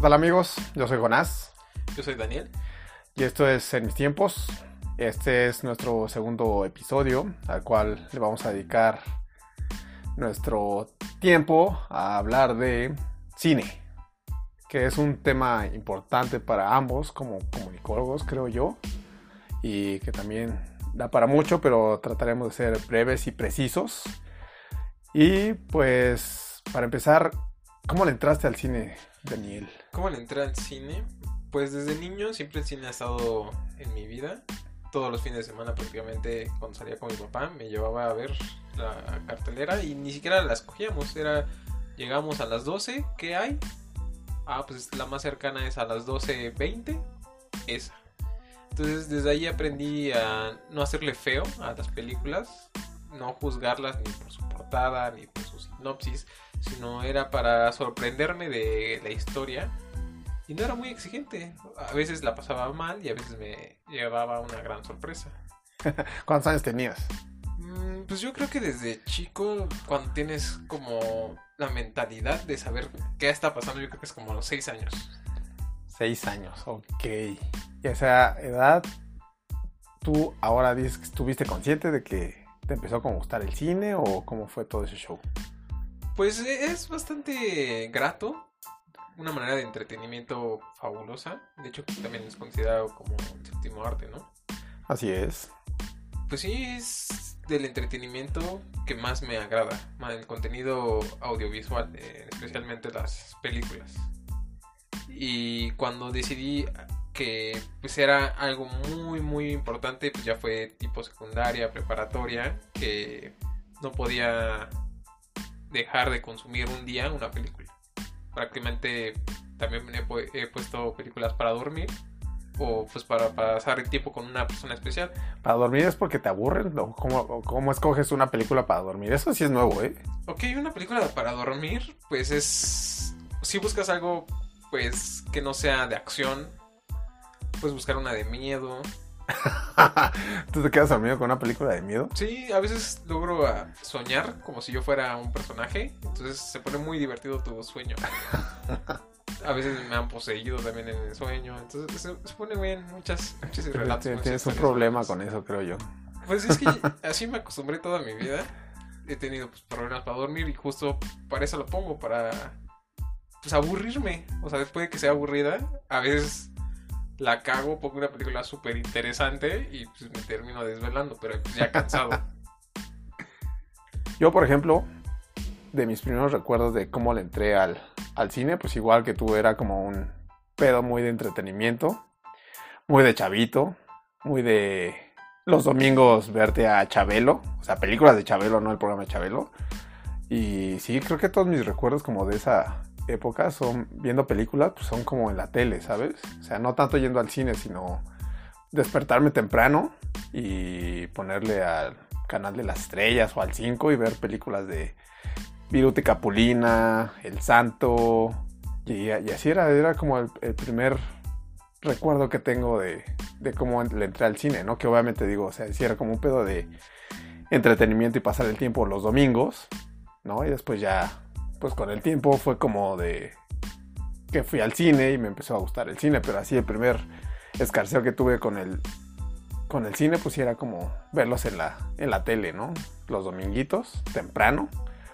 ¿Qué tal amigos? Yo soy Jonás. Yo soy Daniel. Y esto es En mis tiempos. Este es nuestro segundo episodio al cual le vamos a dedicar nuestro tiempo a hablar de cine, que es un tema importante para ambos como comunicólogos, creo yo, y que también da para mucho, pero trataremos de ser breves y precisos. Y pues, para empezar, ¿cómo le entraste al cine, Daniel? ¿Cómo le entré al cine? Pues desde niño siempre el cine ha estado en mi vida. Todos los fines de semana prácticamente cuando salía con mi papá me llevaba a ver la cartelera y ni siquiera la escogíamos. Era, llegamos a las 12, ¿qué hay? Ah, pues la más cercana es a las 12.20, esa. Entonces desde ahí aprendí a no hacerle feo a las películas, no juzgarlas ni por su portada ni por su sinopsis, sino era para sorprenderme de la historia y no era muy exigente. A veces la pasaba mal y a veces me llevaba una gran sorpresa. ¿Cuántos años tenías? Mm, Pues yo creo que desde chico, cuando tienes como la mentalidad de saber qué está pasando, yo creo que es como los seis años. Seis años, ok. Y a esa edad, ¿tú ahora dices que estuviste consciente de que te empezó a gustar el cine o cómo fue todo ese show? Pues e- es bastante grato, una manera de entretenimiento fabulosa. De hecho, también es considerado como el séptimo arte, ¿no? Así es. Pues sí, es del entretenimiento que más me agrada, el contenido audiovisual, eh, especialmente las películas. Y cuando decidí que pues era algo muy muy importante, pues ya fue tipo secundaria, preparatoria, que no podía dejar de consumir un día una película. Prácticamente también he, pu- he puesto películas para dormir o pues para pasar el tiempo con una persona especial. ¿Para dormir es porque te aburren? ¿O ¿Cómo, cómo escoges una película para dormir? Eso sí es nuevo, ¿eh? Ok, una película para dormir, pues es. Si buscas algo, pues que no sea de acción, puedes buscar una de miedo. ¿Tú te quedas dormido con una película de miedo? Sí, a veces logro ah, soñar como si yo fuera un personaje, entonces se pone muy divertido tu sueño. A veces me han poseído también en el sueño, entonces se, se pone bien muchas, muchos relatos. Tienes muchas un problema con eso, creo yo. Pues es que así me acostumbré toda mi vida. He tenido pues, problemas para dormir y justo para eso lo pongo, para pues aburrirme. O sea, después de que sea aburrida, a veces la cago, pongo una película súper interesante y pues me termino desvelando, pero pues, ya cansado. Yo, por ejemplo, de mis primeros recuerdos de cómo le entré al, al cine, pues igual que tú, era como un pedo muy de entretenimiento, muy de chavito, muy de los domingos verte a Chabelo, o sea, películas de Chabelo, no el programa de Chabelo. Y sí, creo que todos mis recuerdos como de esa época son viendo películas, pues son como en la tele, ¿sabes? O sea, no tanto yendo al cine, sino despertarme temprano y ponerle al canal de las estrellas o al 5 y ver películas de Viruta y Capulina, El Santo. Y, y así era, era como el, el primer recuerdo que tengo de, de cómo le entré al cine, ¿no? Que obviamente digo, o sea, sí era como un pedo de entretenimiento y pasar el tiempo los domingos, ¿no? Y después ya, pues con el tiempo fue como de que fui al cine y me empezó a gustar el cine, pero así el primer escarceo que tuve con el con el cine pues era como verlos en la en la tele, ¿no? Los dominguitos, temprano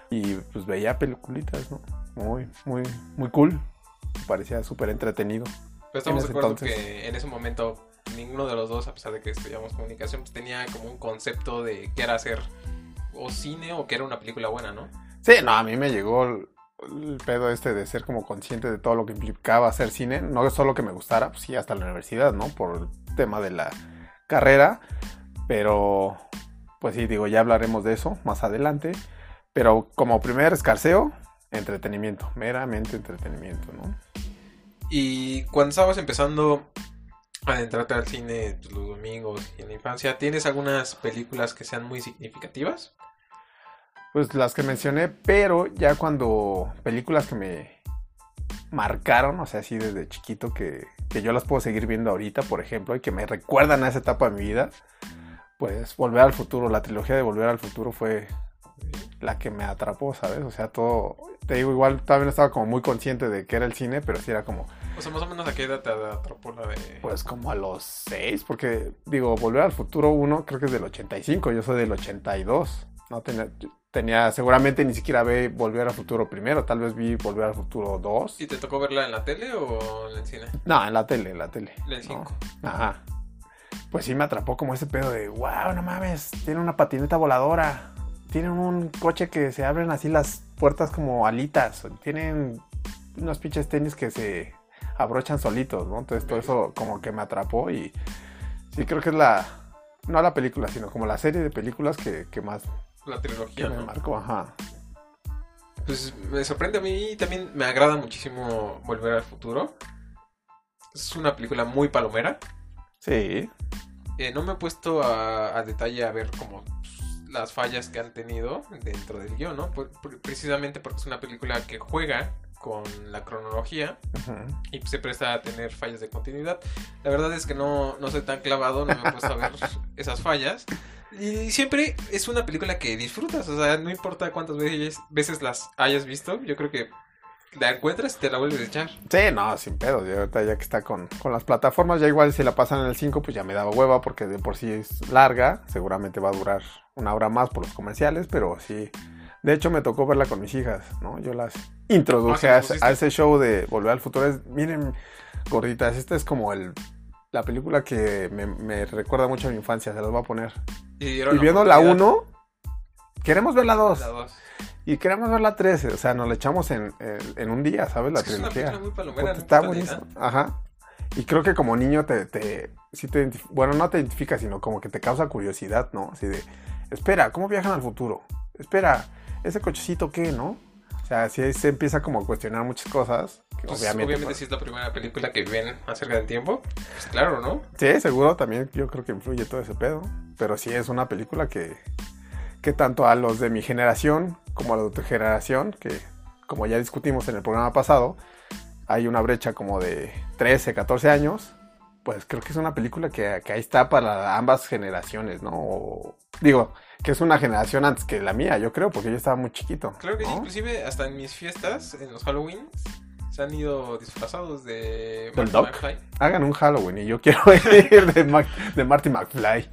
y pues veía peliculitas, ¿no? Muy muy muy cool. Parecía súper entretenido. Pero estamos En de acuerdo entonces. que en ese momento ninguno de los dos, a pesar de que estudiamos comunicación, pues tenía como un concepto de qué era hacer o cine o qué era una película buena, ¿no? Sí, no, a mí me llegó el, pedo este de ser como consciente de todo lo que implicaba hacer cine. No solo que me gustara, pues sí, hasta la universidad, ¿no? Por el tema de la carrera. Pero, pues sí, digo, ya hablaremos de eso más adelante. Pero como primer escarceo, entretenimiento, meramente entretenimiento, ¿no? Y cuando estabas empezando a adentrarte al cine pues, los domingos y en la infancia, ¿tienes algunas películas que sean muy significativas? Pues las que mencioné, pero ya cuando películas que me marcaron, o sea, así desde chiquito, que, que yo las puedo seguir viendo ahorita, por ejemplo, y que me recuerdan a esa etapa de mi vida, pues Volver al Futuro, la trilogía de Volver al Futuro fue la que me atrapó, ¿sabes? O sea, todo, te digo, igual no estaba como muy consciente de que era el cine, pero sí era como, O sea, más o menos a qué edad te atrapó la de... pues como a los seis, porque digo, Volver al Futuro 1 creo que es del 85, yo soy del 82. No tenía, tenía seguramente ni siquiera vi Volver al Futuro primero, tal vez vi Volver al Futuro 2. ¿Y te tocó verla en la tele o en el cine? No, en la tele, en la tele. En el ¿no? 5. Ajá. Pues sí me atrapó como ese pedo de, wow, no mames, tiene una patineta voladora. Tienen un coche que se abren así las puertas como alitas. Tienen unos pinches tenis que se abrochan solitos, ¿no? Entonces todo eso como que me atrapó y sí creo que es la, no la película, sino como la serie de películas que, que más La trilogía, me marcó, ajá. Pues me sorprende a mí y también me agrada muchísimo Volver al Futuro. Es una película muy palomera. Sí, Eh, no me he puesto a, a detalle a ver como pues, las fallas que han tenido dentro del guion, ¿no? Por- por- precisamente porque es una película que juega con la cronología y se presta a tener fallas de continuidad. La verdad es que no, no soy tan clavado, no me he puesto a ver esas fallas. Y siempre es una película que disfrutas, o sea, no importa cuántas veces, veces las hayas visto, yo creo que la encuentras y te la vuelves a echar. Sí, no, sin pedo. Ya ahorita ya que está con, con las plataformas, ya igual si la pasan en el 5, pues ya me daba hueva porque de por sí es larga. Seguramente va a durar una hora más por los comerciales, pero sí. De hecho, me tocó verla con mis hijas, ¿no? Yo las introduje Ah, a ese show de Volver al Futuro. Es- miren, gorditas, esta es como el, la película que me, me recuerda mucho a mi infancia. Se las voy a poner. Y, viendo la oportunidad. 1, queremos ver la 2. La dos. Y queremos ver la 3. O sea, nos la echamos en, en, en un día, ¿sabes? La Es una trilogía. película muy palomera. Puta, no está buenísimo. Ajá. Y creo que como niño te, te sí te bueno, no te identifica, sino como que te causa curiosidad, ¿no? Así de, espera, ¿cómo viajan al futuro? Espera, ese cochecito qué, ¿no? O sea, sí se empieza como a cuestionar muchas cosas. que Pues, obviamente, obviamente, pues, si es la primera película que ven acerca del tiempo, pues claro, ¿no? sí, seguro también yo creo que influye todo ese pedo. Pero sí es una película que, que tanto a los de mi generación como a los de tu generación, que como ya discutimos en el programa pasado, hay una brecha como de 13, 14 años, pues creo que es una película que, que ahí está para ambas generaciones, ¿no? O- digo, que es una generación antes que la mía, yo creo, porque yo estaba muy chiquito. Claro que sí, inclusive hasta en mis fiestas, en los Halloween, se han ido disfrazados de ¿Del Marty Doc? McFly. Hagan un Halloween y yo quiero ir de, Mac- de Marty McFly.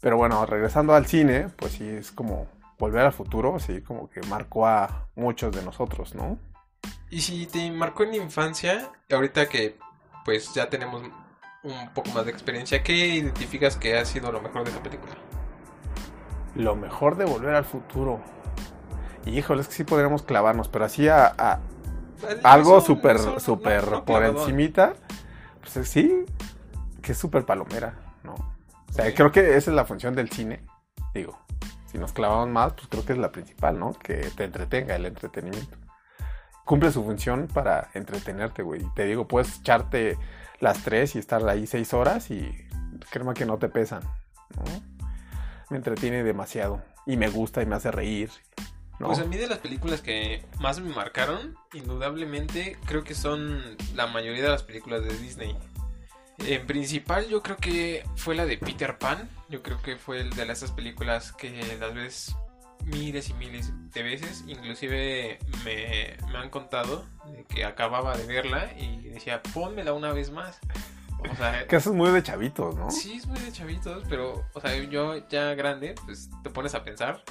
Pero bueno, regresando al cine, pues sí, es como volver al futuro, sí, como que marcó a muchos de nosotros, ¿no? Y si te marcó en la infancia, ahorita que pues ya tenemos un poco más de experiencia, ¿qué identificas que ha sido lo mejor de esa película? Lo mejor de volver al futuro. Y híjole, es que sí podríamos clavarnos, pero así a, a algo súper, no- súper no por encimita, pues eh, sí, que es súper palomera, ¿no? O sea, creo que esa es la función del cine, digo. Si nos clavamos más, pues creo que es la principal, ¿no? Que te entretenga el entretenimiento. Cumple su función para entretenerte, güey. Te digo, puedes echarte las tres y estar ahí seis horas y créeme que no te pesan. Me entretiene demasiado y me gusta y me hace reír. Pues a mí de las películas que más me marcaron, indudablemente creo que son la mayoría de las películas de Disney. En principal yo creo que fue la de Peter Pan. Yo creo que fue el de esas películas que las ves miles y miles de veces. Inclusive me, me han contado de que acababa de verla y decía, pónmela una vez más. O sea, Que eso es muy de chavitos, ¿no? Sí, es muy de chavitos, pero, o sea, yo ya grande, pues te pones a pensar.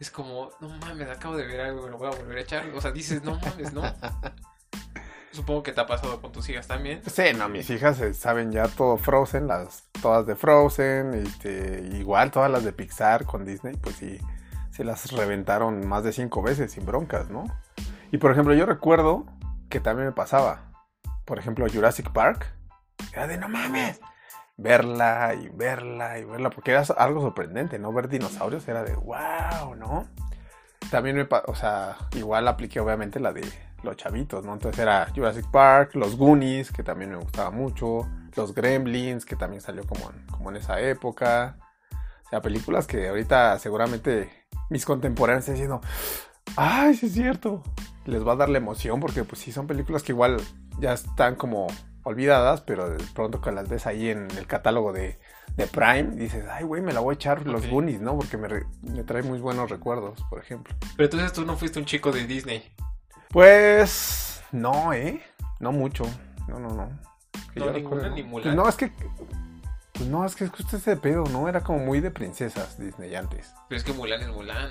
Es como, no mames, acabo de ver algo, me lo voy a volver a echar. O sea, dices, no mames, no. Supongo que te ha pasado con tus hijas también. Sí, no, mis hijas eh, saben ya todo Frozen, las todas de Frozen, este, igual todas las de Pixar con Disney, pues sí, se las reventaron más de cinco veces sin broncas, ¿no? Y por ejemplo, yo recuerdo que también me pasaba, por ejemplo, Jurassic Park, era de no mames, verla y verla y verla, porque era algo sorprendente, ¿no? Ver dinosaurios era de wow, ¿no? También me, o sea, igual apliqué obviamente la de los chavitos, ¿no? Entonces era Jurassic Park, los Goonies, que también me gustaba mucho, los Gremlins, que también salió como como en esa época. O sea, películas que ahorita seguramente mis contemporáneos están diciendo, ay, sí es cierto. Les va a dar la emoción porque pues sí son películas que igual ya están como olvidadas, pero de pronto que las ves ahí en el catálogo de, de Prime, dices, ay, güey, me la voy a echar los Ok. Goonies, ¿no? Porque me, re- me trae muy buenos recuerdos, por ejemplo. Pero entonces tú no fuiste un chico de Disney. Pues, no, ¿eh? No mucho. No, no, no. Que No, yo ninguna, ni. Mulan. No, es que... Pues no, es que es justo ese pedo, ¿no? Era como muy de princesas Disney antes. Pero es que Mulan es Mulan.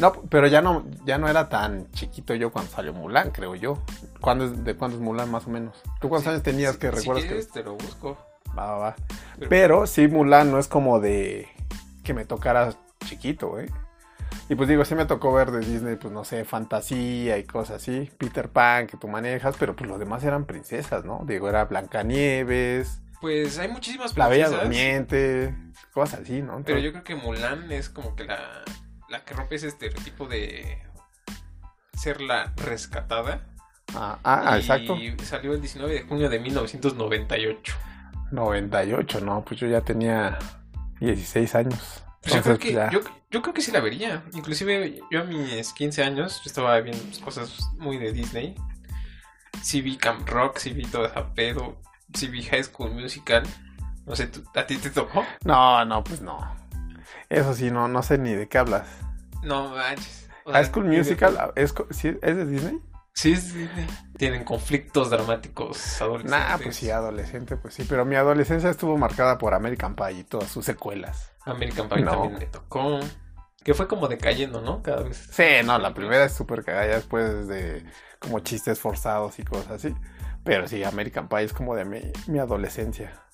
No, pero ya no, ya no era tan chiquito yo cuando salió Mulan, creo yo. ¿Cuándo es- ¿De cuándo es Mulan más o menos? ¿Tú cuántos Sí, años tenías si- que si recuerdas quieres, te lo busco. que... Va, va, va. Pero- Pero sí, Mulan no es como de que me tocara chiquito, ¿eh? Y pues digo, sí me tocó ver de Disney, pues no sé, fantasía y cosas así. Peter Pan que tú manejas, pero pues los demás eran princesas, ¿no? Digo, era Blancanieves, Pues hay muchísimas La Bella princesas, Durmiente, cosas así, ¿no? Pero yo creo que Mulan es como que la, la que rompe ese estereotipo de ser la rescatada. Ah, ah, y exacto. salió el 19 de junio de 1998. 98, ¿no? Pues yo ya tenía 16 años. Pues yo, creo que, ya. yo, yo creo que sí la vería. Inclusive yo a mis 15 años yo estaba viendo cosas muy de Disney. Sí vi Camp Rock, sí vi todo ese pedo, vi High School Musical. No sé, ¿tú- ¿a ti te tocó? No, no, pues no. Eso sí, no, no sé ni de qué hablas. No manches. O High School Musical, ¿es, co- sí, ¿es de Disney? Sí, es Disney. Tienen conflictos dramáticos adolescentes. Nah, pues sí, adolescente, pues sí. Pero mi adolescencia estuvo marcada por American Pie y todas sus secuelas. American Pie No. también me tocó. Que fue como decayendo, ¿no? Cada vez. Sí, no, la primera es súper cagada, ya después de como chistes forzados y cosas así. Pero sí, American Pie es como de mi, mi adolescencia.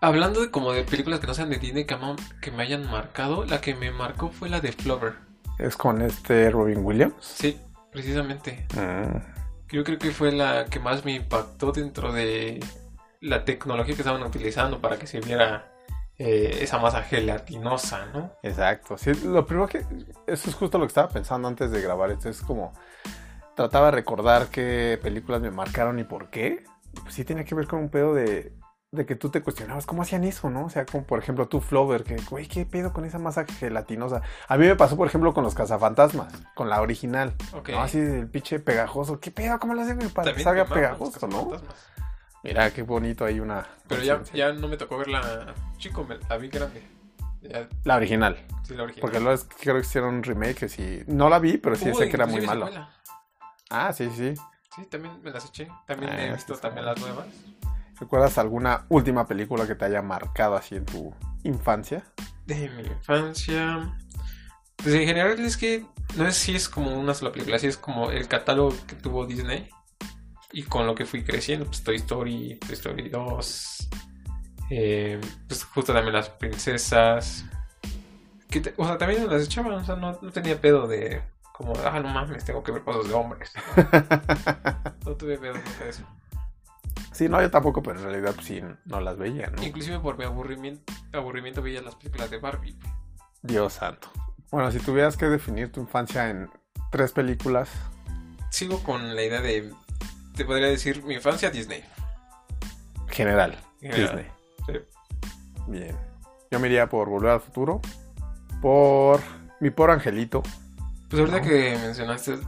Hablando de como de películas que no sean de Disney que, que me hayan marcado, la que me marcó fue la de Flover. Es con este Robin Williams. Sí, precisamente. Mm. Yo creo que fue la que más me impactó dentro de la tecnología que estaban utilizando para que se viera eh, esa masa gelatinosa, ¿no? Exacto. Sí, lo primero que. Eso es justo lo que estaba pensando antes de grabar esto. Es como. Trataba de recordar qué películas me marcaron y por qué. Y Pues sí tenía que ver con un pedo de. De que tú te cuestionabas cómo hacían eso, ¿no? O sea, como por ejemplo tú, Flover, que, güey, ¿qué pedo con esa masa gelatinosa? A mí me pasó, por ejemplo, con los cazafantasmas, con la original. Ok. ¿no? Así del pinche pegajoso. ¿Qué pedo? ¿Cómo lo hacen para que salga pegajoso, no? Mira, qué bonito hay una. Pero ya, ya no me tocó verla chico, me, la vi grande. Ya, La original. sí, la original. Porque luego creo que hicieron un remake que sí. No la vi, pero sí sé que era muy secuela. Ah, sí, sí. Sí, también me las eché. También Ah, he visto sí. también las nuevas. ¿Recuerdas alguna última película que te haya marcado así en tu infancia? De mi infancia. Pues en general es que no es si es como una sola película, si es como el catálogo que tuvo Disney. Y con lo que fui creciendo, pues Toy Story, Toy Story 2. eh, pues justo también las princesas. Que te- o sea, también me las echaban, o sea, no, no tenía pedo de como, ah, no mames, tengo que ver cosas de hombres. No tuve pedo nunca de eso. sí, no, yo tampoco, pero en realidad pues, sí, no las veía, ¿no? Inclusive por mi aburrimiento, aburrimiento veía las películas de Barbie. Dios santo. Bueno, si tuvieras que definir tu infancia en tres películas, Sigo con la idea de, te podría decir, mi infancia Disney. general, General, Disney. sí. Bien. Yo me iría por Volver al Futuro, por Mi Por Angelito. Pues ahorita No. que mencionaste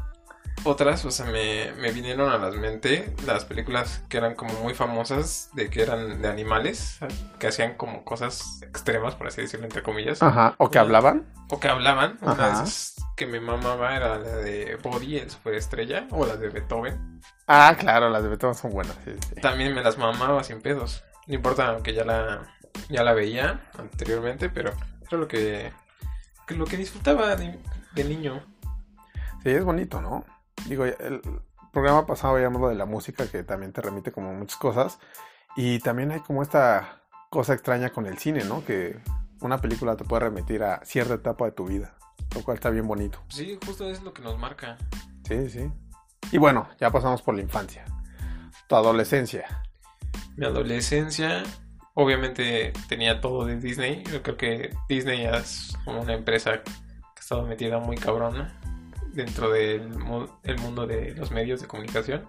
otras, o sea, me, me vinieron a la mente las películas que eran como muy famosas, de que eran de animales, que hacían como cosas extremas, por así decirlo, entre comillas, Ajá. ¿O que hablaban? o que hablaban. Una de Ajá. esas que me mamaba era la de Body, el superestrella, o la de Beethoven. Ah, claro, las de Beethoven son buenas. Sí, sí. También me las mamaba sin pedos. No importa que ya la, ya la veía anteriormente, pero era lo que, que lo que disfrutaba de, niño. Sí, es bonito, ¿no? Digo, el programa pasado veíamos lo de la música que también te remite como muchas cosas. Y también hay como esta cosa extraña con el cine, ¿no? Que una película te puede remitir a cierta etapa de tu vida, lo cual está bien bonito. Sí, justo es lo que nos marca. Sí, sí. Y bueno, ya pasamos por la infancia. Tu adolescencia. Mi adolescencia, obviamente tenía todo de Disney. Yo creo que Disney es como una empresa que ha estado metida muy cabrona dentro del el mundo de los medios de comunicación.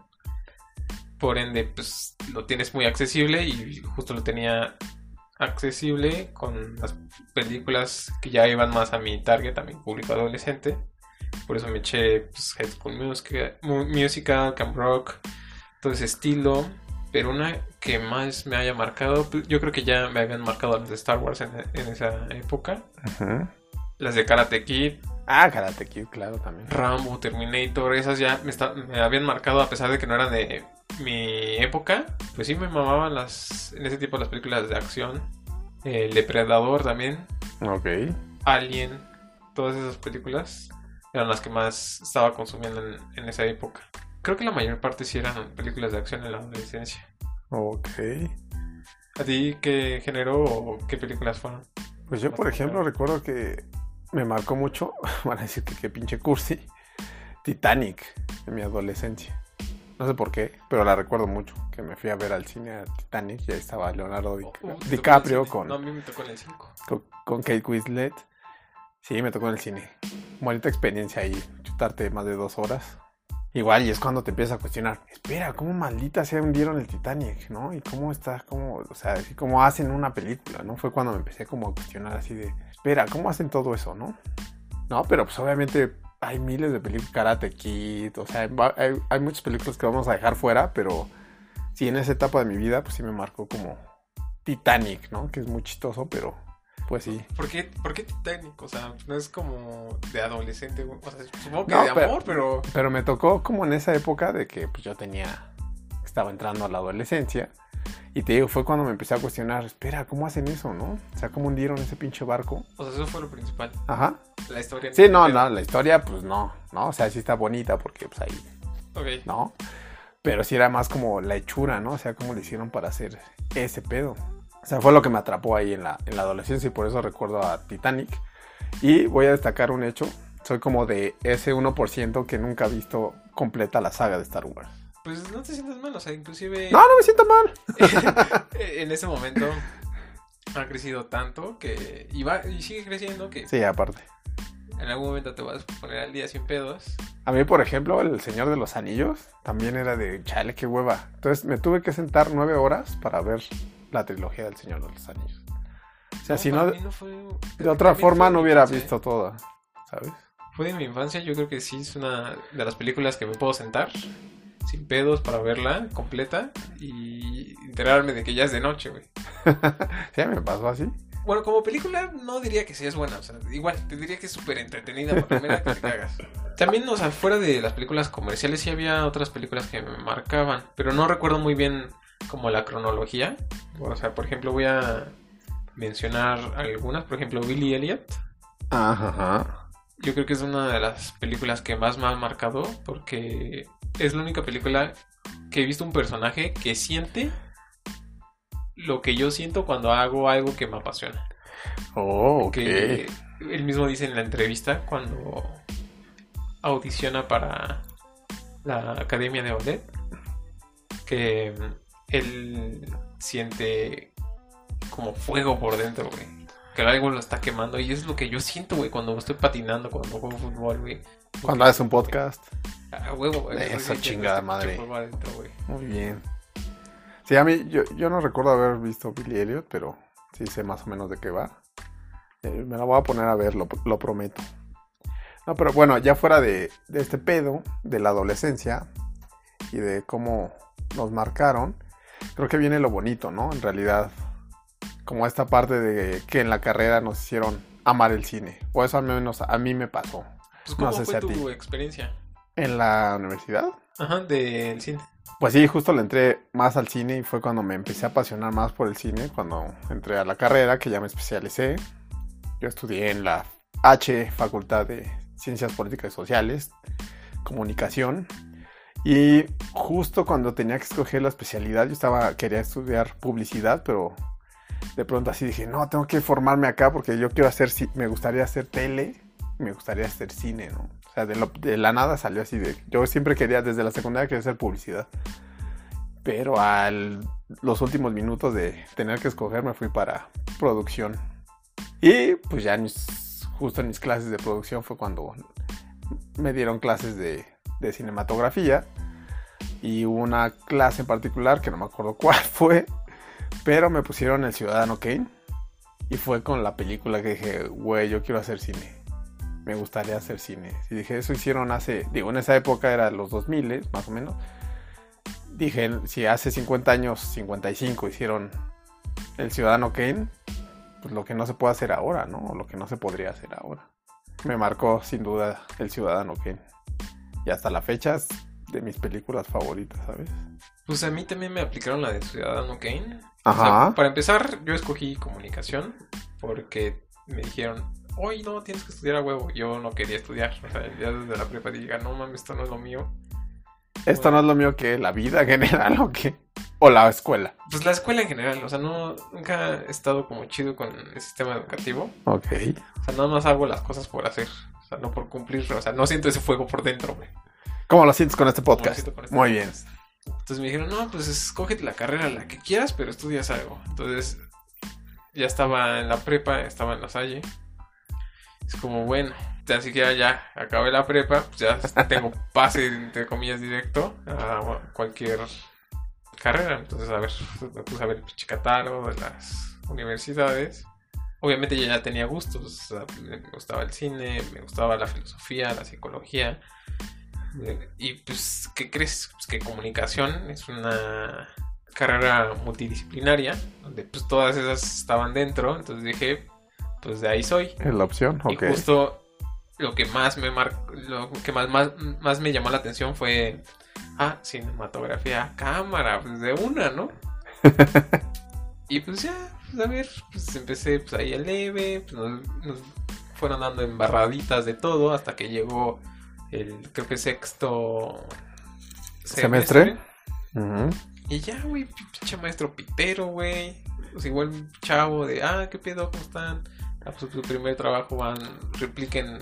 Por ende, pues lo tienes muy accesible y justo lo tenía accesible con las películas que ya iban más a mi target, a mi público adolescente. Por eso me eché pues, High School Musical, Mu- Musical, Camp Rock, todo ese estilo. Pero una que más me haya marcado, pues, yo creo que ya me habían marcado las de Star Wars en, en esa época. Ujú. Las de Karate Kid, Ah, Karate Kid, claro, también. Rambo, Terminator, esas ya me, está- me habían marcado a pesar de que no eran de mi época. Pues sí me mamaban las en ese tipo las películas de acción. El Depredador también, Ok. Alien, todas esas películas eran las que más estaba consumiendo en, en esa época. Creo que la mayor parte sí eran películas de acción en la adolescencia. Ok. ¿A ti qué género o qué películas fueron? Pues yo, por ejemplo, recuerdo que me marcó mucho, van a decir que qué pinche cursi, Titanic, en mi adolescencia. No sé por qué, pero la recuerdo mucho, que me fui a ver al cine a Titanic y ahí estaba Leonardo Di- Oh, oh, ¿te tocó en DiCaprio con, No, a mí me tocó en el 5. con, con Kate Winslet. Sí, me tocó en el cine. Bonita experiencia ahí, chutarte más de dos horas. Igual, y es cuando te empiezas a cuestionar, espera, ¿cómo maldita se hundieron el Titanic, no? Y cómo está, cómo, o sea, así cómo hacen una película, ¿no? Fue cuando me empecé como a cuestionar así de, espera, ¿cómo hacen todo eso, no? No, pero pues obviamente hay miles de películas, Karate Kid, o sea, hay, hay muchas películas que vamos a dejar fuera, pero sí, en esa etapa de mi vida, pues sí me marcó como Titanic, ¿no? Que es muy chistoso, pero pues sí. ¿Por qué, ¿Por qué Titanic? O sea, no es como de adolescente. O sea, supongo que No, de pero- amor, pero... Pero me tocó como en esa época de que pues yo tenía, estaba entrando a la adolescencia. Y te digo, fue cuando me empecé a cuestionar, espera, ¿cómo hacen eso, no? O sea, ¿cómo hundieron ese pinche barco? O sea, eso fue lo principal. Ajá. La historia. Sí, no, no, la historia, pues no, no, o sea, sí está bonita porque pues ahí, Ok. ¿no? Pero sí era más como la hechura, ¿no? O sea, cómo le hicieron para hacer ese pedo. O sea, fue lo que me atrapó ahí en la, en la adolescencia y por eso recuerdo a Titanic. Y voy a destacar un hecho, soy como de ese 1% que nunca ha visto completa la saga de Star Wars. Pues no te sientas mal, o sea, inclusive... No, no me siento mal. en ese momento ha crecido tanto que... Y, va, y sigue creciendo que Sí, aparte. en algún momento te vas a poner al día sin pedos. A mí, por ejemplo, El Señor de los Anillos también era de chale, qué hueva. Entonces me tuve que sentar nueve horas para ver la trilogía del Señor de los Anillos. O sea, si no, fue- de otra forma no hubiera infancia. visto toda, ¿sabes? Fue de mi infancia, yo creo que sí es una de las películas que me puedo sentar sin pedos para verla completa y enterarme de que ya es de noche, güey. Sí, me pasó así. Bueno, como película no diría que sí es buena, o sea, igual te diría que es súper entretenida por primera que te cagas. También, o sea, fuera de las películas comerciales sí había otras películas que me marcaban, pero no recuerdo muy bien como la cronología. O sea, por ejemplo, voy a mencionar algunas, por ejemplo, Billy Elliot. Ajá. Yo creo que es una de las películas que más me han marcado porque es la única película que he visto un personaje que siente lo que yo siento cuando hago algo que me apasiona. Oh, ok. Que él mismo dice en la entrevista cuando audiciona para la Academia de Ballet que él siente como fuego por dentro, güey. Que algo lo está quemando y es lo que yo siento, güey, cuando estoy patinando, cuando juego fútbol, güey. Cuando haces un podcast. A huevo, güey. Siento chingada madre. adentro. Muy bien. Sí, a mí, yo, yo no recuerdo haber visto Billy Elliot, pero sí sé más o menos de qué va. Eh, me la voy a poner a ver, lo, lo prometo. No, pero bueno, ya fuera de, de este pedo, de la adolescencia y de cómo nos marcaron, creo que viene lo bonito, ¿no? En realidad, como esta parte de que en la carrera nos hicieron amar el cine. O eso al menos a mí me pasó. Pues, ¿cómo No sé si fue ti. tu experiencia? En la universidad, Ajá, del cine. Pues sí, justo le entré más al cine y fue cuando me empecé a apasionar más por el cine, cuando entré a la carrera, que ya me especialicé. Yo estudié en la H, Facultad de Ciencias Políticas y Sociales, Comunicación. Y justo cuando tenía que escoger la especialidad, yo estaba, quería estudiar publicidad, pero de pronto así dije, no, tengo que formarme acá porque yo quiero hacer, me gustaría hacer tele, me gustaría hacer cine. O sea, de, la nada salió así de, yo siempre quería, desde la secundaria quería hacer publicidad. Pero a los últimos minutos de tener que escoger me fui para producción. Y pues ya mis- justo en mis clases de producción fue cuando me dieron clases de, de cinematografía. Y una clase en particular que no me acuerdo cuál fue. Pero me pusieron el Ciudadano Kane. Y fue con la película que dije, güey, yo quiero hacer cine. Me gustaría hacer cine. Y dije, eso hicieron hace, digo, en esa época era los 2000, más o menos. dije, si hace 50 años, 55 hicieron El Ciudadano Kane, pues lo que no se puede hacer ahora, ¿no? O lo que no se podría hacer ahora. Me marcó sin duda El Ciudadano Kane. Y hasta la fecha es de mis películas favoritas, ¿sabes? Pues a mí también me aplicaron la de Ciudadano Kane. Ajá. O sea, para empezar, yo escogí comunicación porque me dijeron, hoy no, tienes que estudiar a huevo. Yo no quería estudiar. O sea, ya desde la prepa dije, no mames, esto no es lo mío. Esto no es lo mío que la vida en general o qué. O la escuela. Pues la escuela en general, o sea, no, nunca he estado como chido con el sistema educativo. Ok. O sea, nada más hago las cosas por hacer. O sea, no por cumplir. O sea, no siento ese fuego por dentro, güey. ¿Cómo lo sientes con este podcast? con este Muy bien. Entonces me dijeron, no, pues escógete la carrera la que quieras, pero estudias algo. Entonces ya estaba en la prepa, estaba en la Salle. Es como, bueno, así que ya, ya acabé la prepa, pues ya tengo pase, entre comillas, directo a cualquier carrera. Entonces, a ver, me puse a ver el pinche catálogo de las universidades. Obviamente yo ya tenía gustos, o sea, me gustaba el cine, me gustaba la filosofía, la psicología. Y pues, ¿qué crees? Pues que comunicación es una carrera multidisciplinaria, donde pues todas esas estaban dentro, entonces dije, pues de ahí soy. Es la opción, ok. Y justo lo que más me mar... lo que más, más, más me llamó la atención fue, ah, cinematografía, cámara, pues de una, ¿no? y pues ya, pues a ver, pues empecé pues ahí el leve, pues nos, nos fueron dando embarraditas de todo hasta que llegó el, creo que sexto ¿Semestre? Y ya, güey, pinche maestro pitero, güey. Pues igual un chavo de, ah, ¿qué pedo? ¿Cómo están? Ah, pues su primer trabajo van, repliquen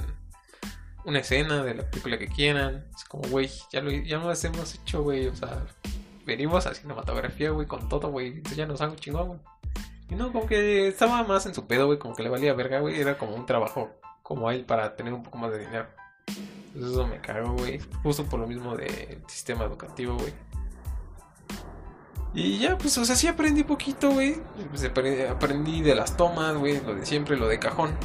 una escena de la película que quieran. Es como, güey, ya lo, ya lo hemos hecho, güey. O sea, venimos a cinematografía, güey, con todo, güey. Entonces ya nos hago chingón, güey. Y no, como que estaba más en su pedo, güey, como que le valía verga, güey. Era como un trabajo como él para tener un poco más de dinero. Eso me cago, güey. Justo por lo mismo del sistema educativo, güey. Y ya, pues, o sea, sí aprendí poquito, güey. Pues, aprendí, aprendí de las tomas, güey, lo de siempre, lo de cajón.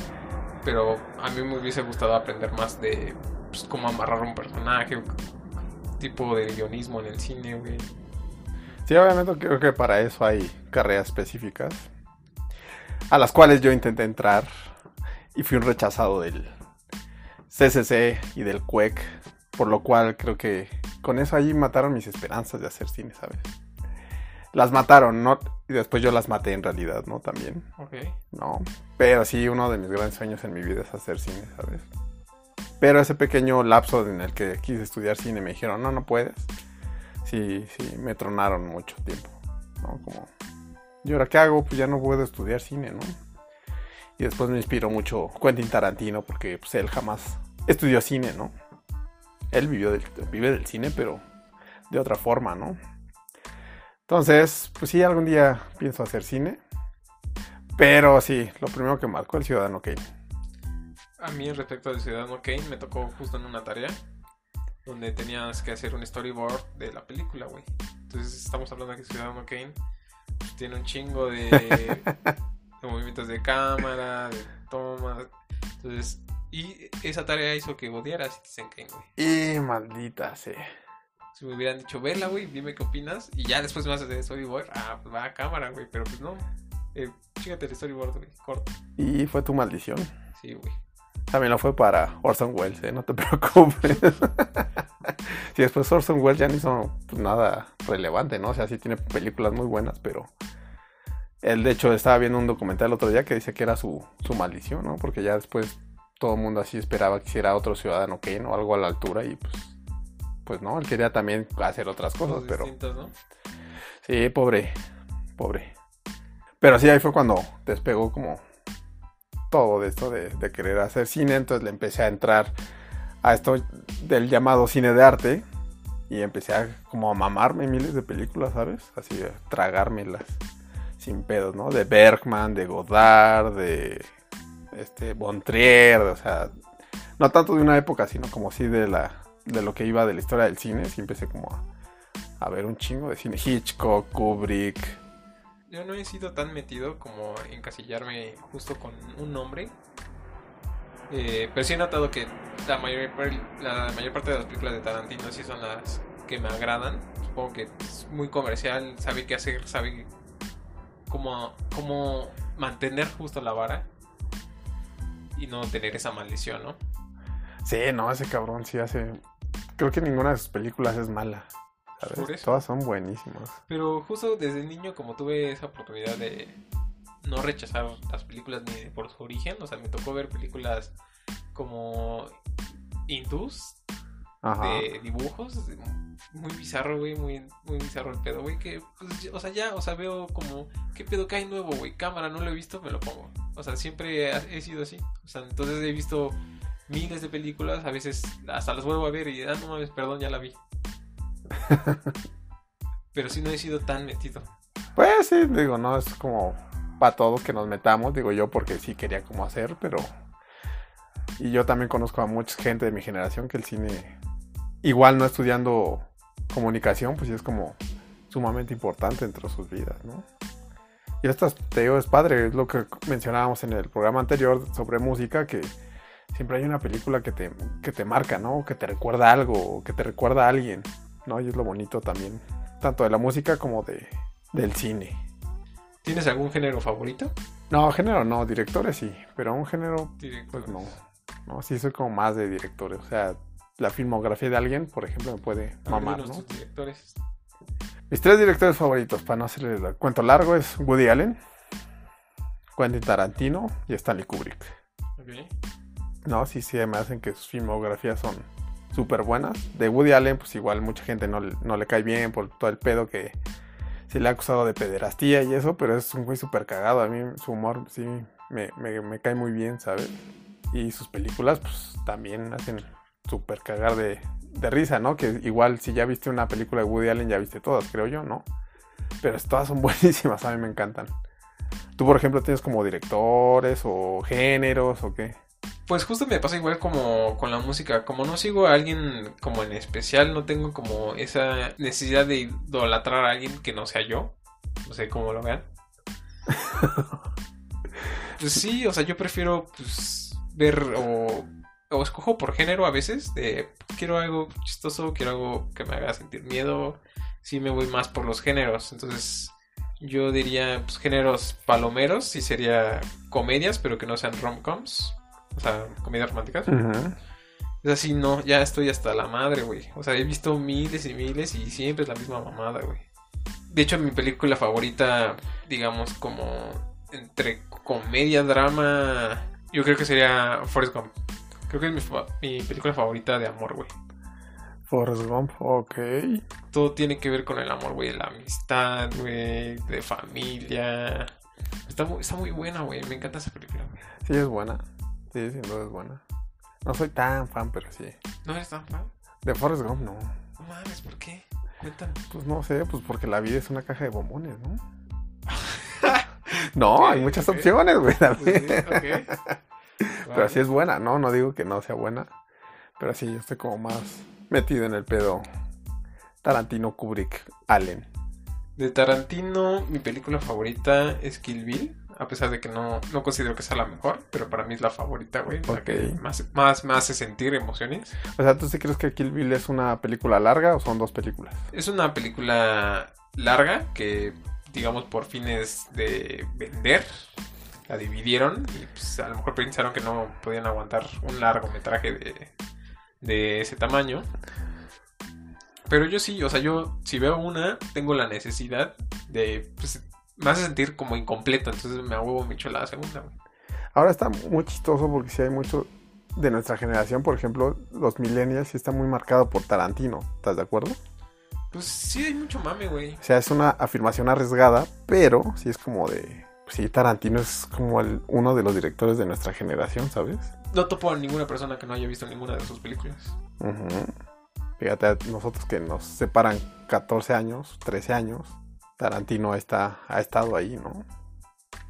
Pero a mí me hubiese gustado aprender más de pues, cómo amarrar un personaje, tipo de guionismo en el cine, güey. Sí, obviamente creo que para eso hay carreras específicas a las cuales yo intenté entrar y fui un rechazado del CCC y del CUEC, por lo cual creo que con eso ahí mataron mis esperanzas de hacer cine, ¿sabes? Las mataron, ¿no? Y después yo las maté en realidad, ¿no? También, Ok. ¿no? Pero sí, uno de mis grandes sueños en mi vida es hacer cine, ¿sabes? Pero ese pequeño lapso en el que quise estudiar cine me dijeron, no, no puedes. Sí, sí, me tronaron mucho tiempo, ¿no? Como, ¿y ahora qué hago? Pues ya no puedo estudiar cine, ¿no? Y después me inspiró mucho Quentin Tarantino porque pues, él jamás estudió cine, ¿no? Él vivió del, vive del cine, pero de otra forma, ¿no? Entonces, pues sí, algún día pienso hacer cine. Pero sí, lo primero que marcó el Ciudadano Kane. A mí, respecto al Ciudadano Kane, me tocó justo en una tarea donde tenías que hacer un storyboard de la película, güey. Entonces, estamos hablando de que Ciudadano Kane pues, tiene un chingo de, de movimientos de cámara, de tomas. Entonces, y esa tarea hizo que odiara a Citizen Kane, güey. Y maldita sea. Si me hubieran dicho, vela, güey, dime qué opinas. Y ya después me haces de storyboard. Ah, pues va a cámara, güey. Pero pues no. Eh, chígate el storyboard, güey. Corto. Y fue tu maldición. Sí, güey. También lo fue para Orson Welles, ¿eh? No te preocupes. sí, después Orson Welles ya no hizo pues, nada relevante, ¿no? O sea, sí tiene películas muy buenas, pero... Él, de hecho, estaba viendo un documental el otro día que dice que era su, su maldición, ¿no? Porque ya después todo el mundo así esperaba que hiciera otro Ciudadano Kane o algo a la altura y pues... Pues no, él quería también hacer otras cosas, pero... ¿no? Sí, pobre, pobre. Pero sí, ahí fue cuando despegó como todo de esto de, de querer hacer cine. Entonces le empecé a entrar a esto del llamado cine de arte. Y empecé a como a mamarme miles de películas, ¿sabes? Así, a tragármelas sin pedos, ¿no? De Bergman, de Godard, de este, Bontrier, o sea, no tanto de una época, sino como sí de la de lo que iba de la historia del cine. Sí empecé como a, a ver un chingo de cine. Hitchcock, Kubrick. Yo no he sido tan metido como encasillarme justo con un nombre. Eh, pero sí he notado que la mayor, la mayor parte de las películas de Tarantino sí son las que me agradan. supongo que es muy comercial, sabe qué hacer, sabe cómo, cómo mantener justo la vara y no tener esa maldición, ¿no? Sí, no, ese cabrón sí hace. Creo que ninguna de sus películas es mala. ¿sabes? Todas son buenísimas. Pero justo desde niño, como tuve esa oportunidad de no rechazar las películas ni por su origen, o sea, me tocó ver películas como hindús, Ajá. de dibujos, muy bizarro, güey, muy, muy bizarro el pedo, güey, que, pues, o sea, ya, o sea, veo como, ¿qué pedo que hay nuevo, güey? Cámara, no lo he visto, me lo pongo. O sea, siempre he, he sido así. O sea, entonces he visto miles de películas, a veces hasta las vuelvo a ver y, ah, no mames, perdón, ya la vi. Pero sí no he sido tan metido. Pues sí, digo, no es como para todos que nos metamos, digo yo, porque sí quería como hacer, pero. Y yo también conozco a mucha gente de mi generación que el cine, igual no estudiando comunicación, pues sí es como sumamente importante dentro de sus vidas, ¿no? Y esto, te digo, es padre, es lo que mencionábamos en el programa anterior sobre música, que siempre hay una película que te, que te marca, ¿no? Que te recuerda algo, que te recuerda a alguien, ¿no? Y es lo bonito también, tanto de la música como de, del cine. ¿Tienes algún género favorito? No, género no, directores sí, pero un género, Directores. pues no. No, sí soy como más de directores, o sea, la filmografía de alguien, por ejemplo, me puede ver, mamar, ¿no? directores. Mis tres directores favoritos, para no hacerles el cuento largo, es Woody Allen, Quentin Tarantino y Stanley Kubrick. Ok. No, sí, sí, me hacen que sus filmografías son súper buenas. De Woody Allen, pues igual mucha gente no, le- no le cae bien por todo el pedo que se le ha acusado de pederastía y eso, pero es un güey súper cagado. A mí su humor sí me, me- me cae muy bien, ¿sabes? Y sus películas, pues también hacen súper cagar de, de risa, ¿no? Que igual si ya viste una película de Woody Allen, ya viste todas, creo yo, ¿no? Pero todas son buenísimas, a mí me encantan. Tú, por ejemplo, tienes como directores o géneros o qué? Pues justo me pasa igual como con la música. Como no sigo a alguien como en especial, no tengo como esa necesidad de idolatrar a alguien que no sea yo. No sé cómo lo vean. Pues sí, o sea, yo prefiero pues ver o, o escojo por género a veces. De quiero algo chistoso, quiero algo que me haga sentir miedo. Sí me voy más por los géneros. Entonces yo diría pues, géneros palomeros. Sí sería comedias, pero que no sean rom-coms. O sea, comedias románticas. Es así, no, ya estoy hasta la madre, güey. O sea, he visto miles y miles y siempre es la misma mamada, güey. De hecho, mi película favorita, digamos, como entre comedia, drama, yo creo que sería Forrest Gump. Creo que es mi, fa- mi película favorita de amor, güey. Forrest Gump, ok. Todo tiene que ver con el amor, güey. La amistad, güey. De familia. Está muy, está muy buena, güey. Me encanta esa película, güey. Sí, es buena. Sí, sin duda es buena. No soy tan fan, pero sí. ¿No eres tan fan? De Forrest Gump, no. No mames, ¿por qué? Cuéntame. Pues no sé, pues porque la vida es una caja de bombones, ¿no? no, hay muchas opciones, güey, Pues sí, Pero sí es buena, ¿no? No digo que no sea buena. Pero sí, yo estoy como más metido en el pedo Tarantino, Kubrick, Allen. De Tarantino, mi película favorita es Kill Bill. A pesar de que no, no considero que sea la mejor, pero para mí es la favorita, güey. La Ok. que más, más me hace sentir emociones. O sea, ¿tú sí crees que Kill Bill es una película larga o son dos películas? Es una película larga que, digamos, por fines de vender, la dividieron y pues, a lo mejor pensaron que no podían aguantar un largometraje de, de ese tamaño. Pero yo sí, o sea, yo si veo una, tengo la necesidad de, pues, me hace sentir como incompleto, entonces me hago mucho la segunda, güey. Ahora está muy chistoso porque sí hay mucho de nuestra generación, por ejemplo, los millennials, sí está muy marcado por Tarantino. ¿Estás de acuerdo? Pues sí hay mucho mame, güey. O sea, es una afirmación arriesgada, pero sí es como de... sí, Tarantino es como el, uno de los directores de nuestra generación, ¿sabes? No topo a ninguna persona que no haya visto ninguna de sus películas. Ujú. Fíjate, a nosotros que nos separan 14 años, 13 años, Tarantino está, ha estado ahí, ¿no?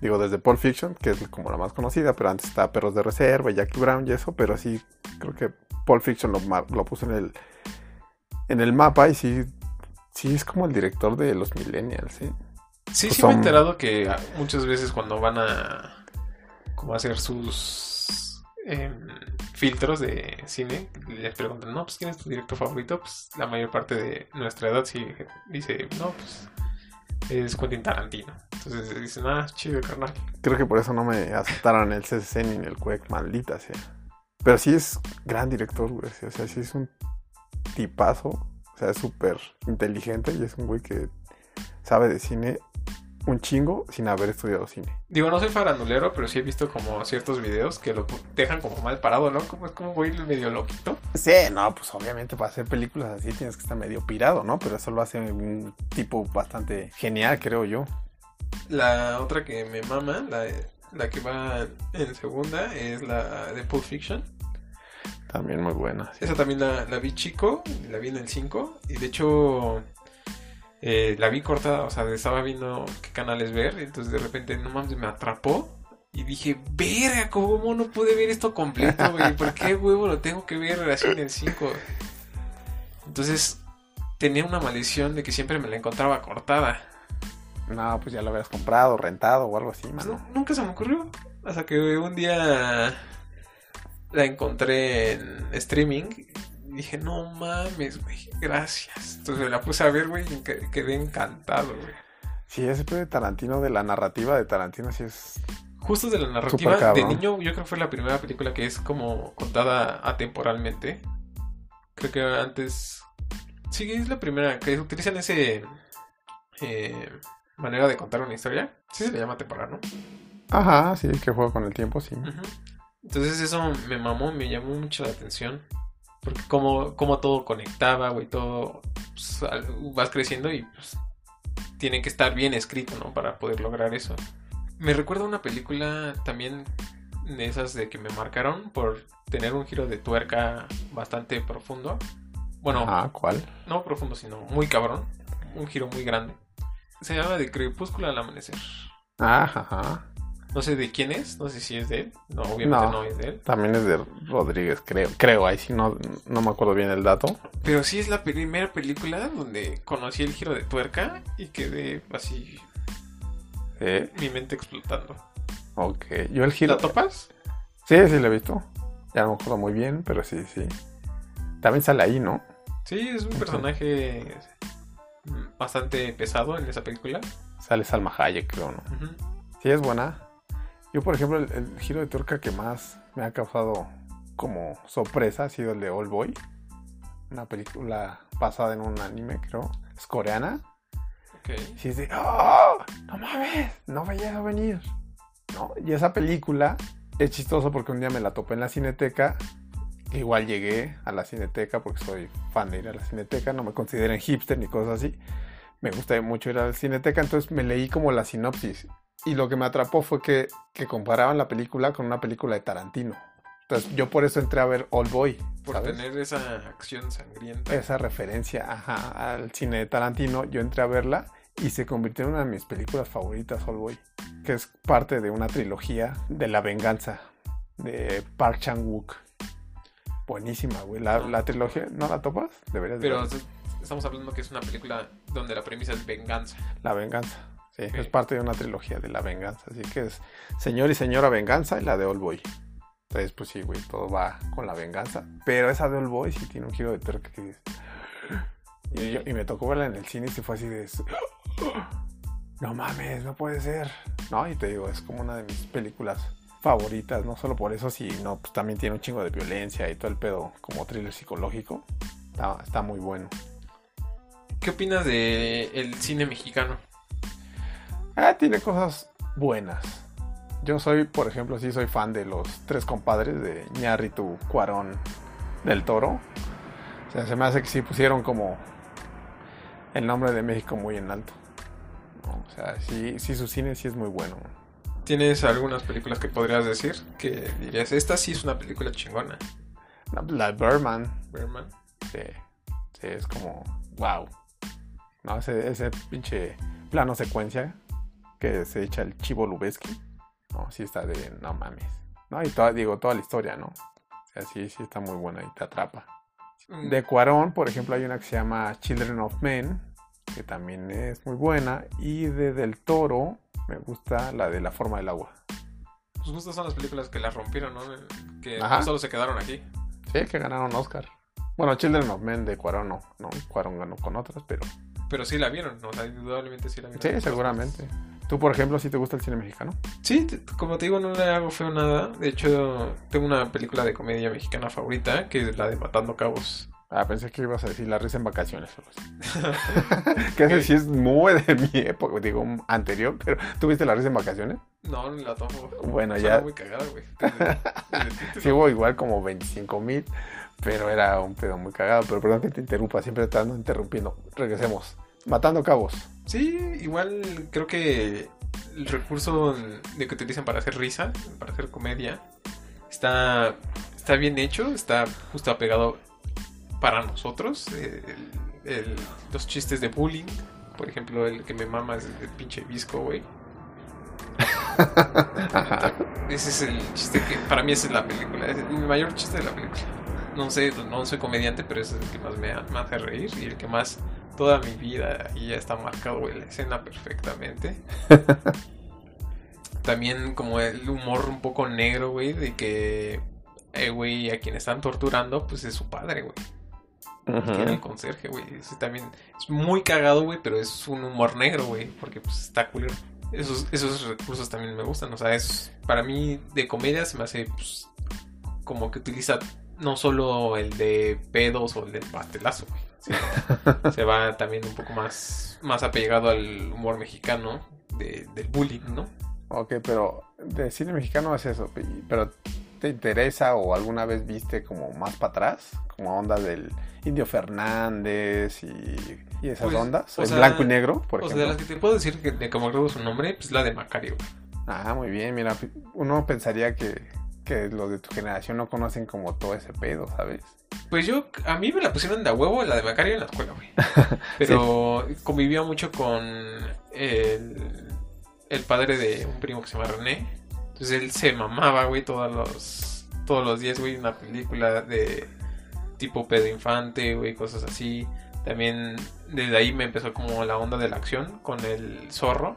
Digo, desde Pulp Fiction, que es como la más conocida, pero antes estaba Perros de Reserva, Jackie Brown y eso, pero sí, creo que Pulp Fiction lo, lo puso en el, en el mapa y sí, sí es como el director de los millennials, ¿sí? Sí, Pues sí me he enterado que muchas veces cuando van a como a hacer sus em, filtros de cine, les preguntan, no, pues quién es tu director favorito, pues la mayor parte de nuestra edad sí dice, no, pues es Quentin Tarantino. Entonces dicen, ah, chido, carnal. Creo que por eso no me aceptaron el CCC ni en el CUEC, maldita sea. Pero sí es gran director, güey. O sea, sí es un tipazo. O sea, es súper inteligente y es un güey que sabe de cine un chingo sin haber estudiado cine. Digo, no soy farandulero, pero sí he visto como ciertos videos que lo dejan como mal parado, ¿no? Como es como güey medio loquito. Sí, no, pues obviamente para hacer películas así tienes que estar medio pirado, ¿no? Pero eso lo hace un tipo bastante genial, creo yo. La otra que me mama, la, la que va en segunda, es la de Pulp Fiction. También muy buena. sí. Esa también la, la vi chico, la vi en el 5. Y de hecho, eh, la vi cortada, o sea, estaba viendo qué canales ver. Entonces de repente, no mames, me atrapó. Y dije, verga, ¿cómo no pude ver esto completo, güey? ¿Por qué, huevo, lo tengo que ver así en el 5? Entonces, tenía una maldición de que siempre me la encontraba cortada. No, pues ya lo habías comprado, rentado o algo así, Pues mano. no, nunca se me ocurrió. Hasta que un día la encontré en streaming. Y dije, no mames, güey, gracias. Entonces me la puse a ver, güey, y que- quedé encantado, güey. Sí, ese de Tarantino, de la narrativa de Tarantino, sí es. Justo de la narrativa, de niño, yo creo que fue la primera película que es como contada atemporalmente. Creo que antes. Sí, es la primera que utilizan ese. eh, manera de contar una historia. Sí se le llama temporal, ¿no? Ajá, sí, que juega con el tiempo, sí. Entonces eso me mamó, me llamó mucho la atención. Porque como, como todo conectaba, güey, todo pues, vas creciendo y pues tiene que estar bien escrito, ¿no? Para poder lograr eso. Me recuerda una película también de esas de que me marcaron por tener un giro de tuerca bastante profundo. Bueno, Ajá, ¿cuál? no profundo, sino muy cabrón. Un giro muy grande. Se llama De Crepúsculo al Amanecer. Ajá, ajá. No sé de quién es, no sé si es de él. No, obviamente No. no, es de él. También es de Rodríguez, creo. Creo, ahí sí no, no me acuerdo bien el dato. Pero sí es la primera película donde conocí el giro de tuerca y quedé así, Sí, mi mente explotando. ok. Yo el giro. ¿La topas? Sí, sí, lo he visto. Ya no me acuerdo muy bien, pero sí, sí. También sale ahí, ¿no? Sí, es un personaje bastante pesado en esa película. Sale Salma Hayek, creo, ¿no? Ujú. Sí, es buena. Yo, por ejemplo, el, el giro de tuerca que más me ha causado como sorpresa ha sido el de All Boy. Una película basada en un anime, creo. Es coreana. Ok. Sí, es de, ¡Oh! ¡No mames! No veía a venir. ¿No? Y esa película es chistoso porque un día me la topé en la cineteca. Igual llegué a la cineteca porque soy fan de ir a la cineteca. No me consideren hipster ni cosas así. Me gusta mucho ir a la cineteca. Entonces me leí como la sinopsis. Y lo que me atrapó fue que, que comparaban la película con una película de Tarantino. Entonces yo por eso entré a ver All Boy. Por ¿sabes? tener esa acción sangrienta. esa referencia ajá, al cine de Tarantino, yo entré a verla y se convirtió en una de mis películas favoritas, All Boy, que es parte de una trilogía de la venganza de Park Chan-wook. Buenísima, güey. La, la trilogía, ¿no la topas? Deberías de Pero verla. estamos hablando que es una película donde la premisa es venganza. La venganza. Sí, es parte de una trilogía de la venganza. Así que es Señor y Señora Venganza y la de All Boy. Entonces, pues sí, güey, todo va con la venganza. Pero esa de All Boy sí tiene un giro de tuerca que dices, Y, yo- y me tocó verla en el cine y se fue así de... No mames, no puede ser. No, y te digo, es como una de mis películas favoritas, no solo por eso, sino pues también tiene un chingo de violencia y todo el pedo como thriller psicológico. Está, está muy bueno. ¿Qué opinas de el cine mexicano? Ah, tiene cosas buenas. Yo soy, por ejemplo, sí soy fan de los tres compadres de Ñarritu, Cuarón, del Toro. O sea, se me hace que sí pusieron como el nombre de México muy en alto. O sea, sí, sí su cine sí es muy bueno. ¿Tienes algunas películas que podrías decir que dirías, esta sí es una película chingona? La, Birdman, Berman. sí, sí, es como, wow. ¿No? Ese, ese pinche plano secuencia que se echa el chivo Lubeski. No, sí está de, no mames. No, y toda, digo, toda la historia, ¿no? O sea, sí, sí está muy buena y te atrapa. Mm, De Cuarón, por ejemplo, hay una que se llama Children of Men, que también es muy buena. Y de Del Toro, me gusta la de La Forma del Agua. Pues justo son las películas que la rompieron, ¿no? Que solo se quedaron aquí. Sí, que ganaron Oscar. Bueno, Children of Men de Cuarón no, no. Cuarón ganó con otras, pero... Pero sí la vieron, ¿no? O sea, indudablemente sí la vieron. Sí, seguramente. ¿Tú, por ejemplo, si te gusta el cine mexicano? Sí, como te digo, no le hago feo nada. De hecho, tengo una película de comedia mexicana favorita, que es la de Matando Cabos. Ah, pensé que ibas a decir La risa en vacaciones. que ese sí es muy de mi época, digo, anterior, pero ¿tú viste La risa en vacaciones? No, ni la tomo. Bueno, ya muy cagada, güey. Sí hubo igual como 25 mil, pero era un pedo muy cagado. Pero perdón que te interrumpa, siempre te ando interrumpiendo. Regresemos. Matando cabos. Sí, igual creo que el recurso de que utilizan para hacer risa, para hacer comedia, está, está bien hecho, está justo apegado para nosotros. eh, el- el- los chistes de bullying, por ejemplo, el que me mama es el pinche visco, güey. Ese es el chiste que para mí esa es la película, es el mayor chiste de la película. No sé, no soy comediante, pero ese es el que más me, me hace reír y el que más toda mi vida y ya está marcado, la escena perfectamente. También como el humor un poco negro, güey, de que, eh, güey, a quien están torturando, pues es su padre, güey. Que era el conserje, güey. También es muy cagado, güey, pero es un humor negro, güey, porque pues está culero. Esos, esos recursos también me gustan, o sea, es para mí de comedia se me hace pues, como que utiliza no solo el de pedos o el del pastelazo, güey. Se va también un poco más, más apegado al humor mexicano de- del bullying, ¿no? Ok, pero de cine mexicano es eso. Pero ¿te interesa o alguna vez viste como más para atrás? Como onda del Indio Fernández y, y esas Pues, ondas. o ¿En sea, blanco y negro, por o sea, ejemplo? de las que te puedo decir que de como su nombre, pues la de Macario. Ah, muy bien. Mira, uno pensaría que, que los de tu generación no conocen como todo ese pedo, ¿sabes? Pues yo, a mí me la pusieron de a huevo la de Macario en la escuela, güey. Pero convivía mucho con el, el padre de un primo que se llama René. Entonces él se mamaba, güey, todos los, todos los días, güey, una película de tipo pedo infante, güey, cosas así. También desde ahí me empezó como la onda de la acción con el zorro.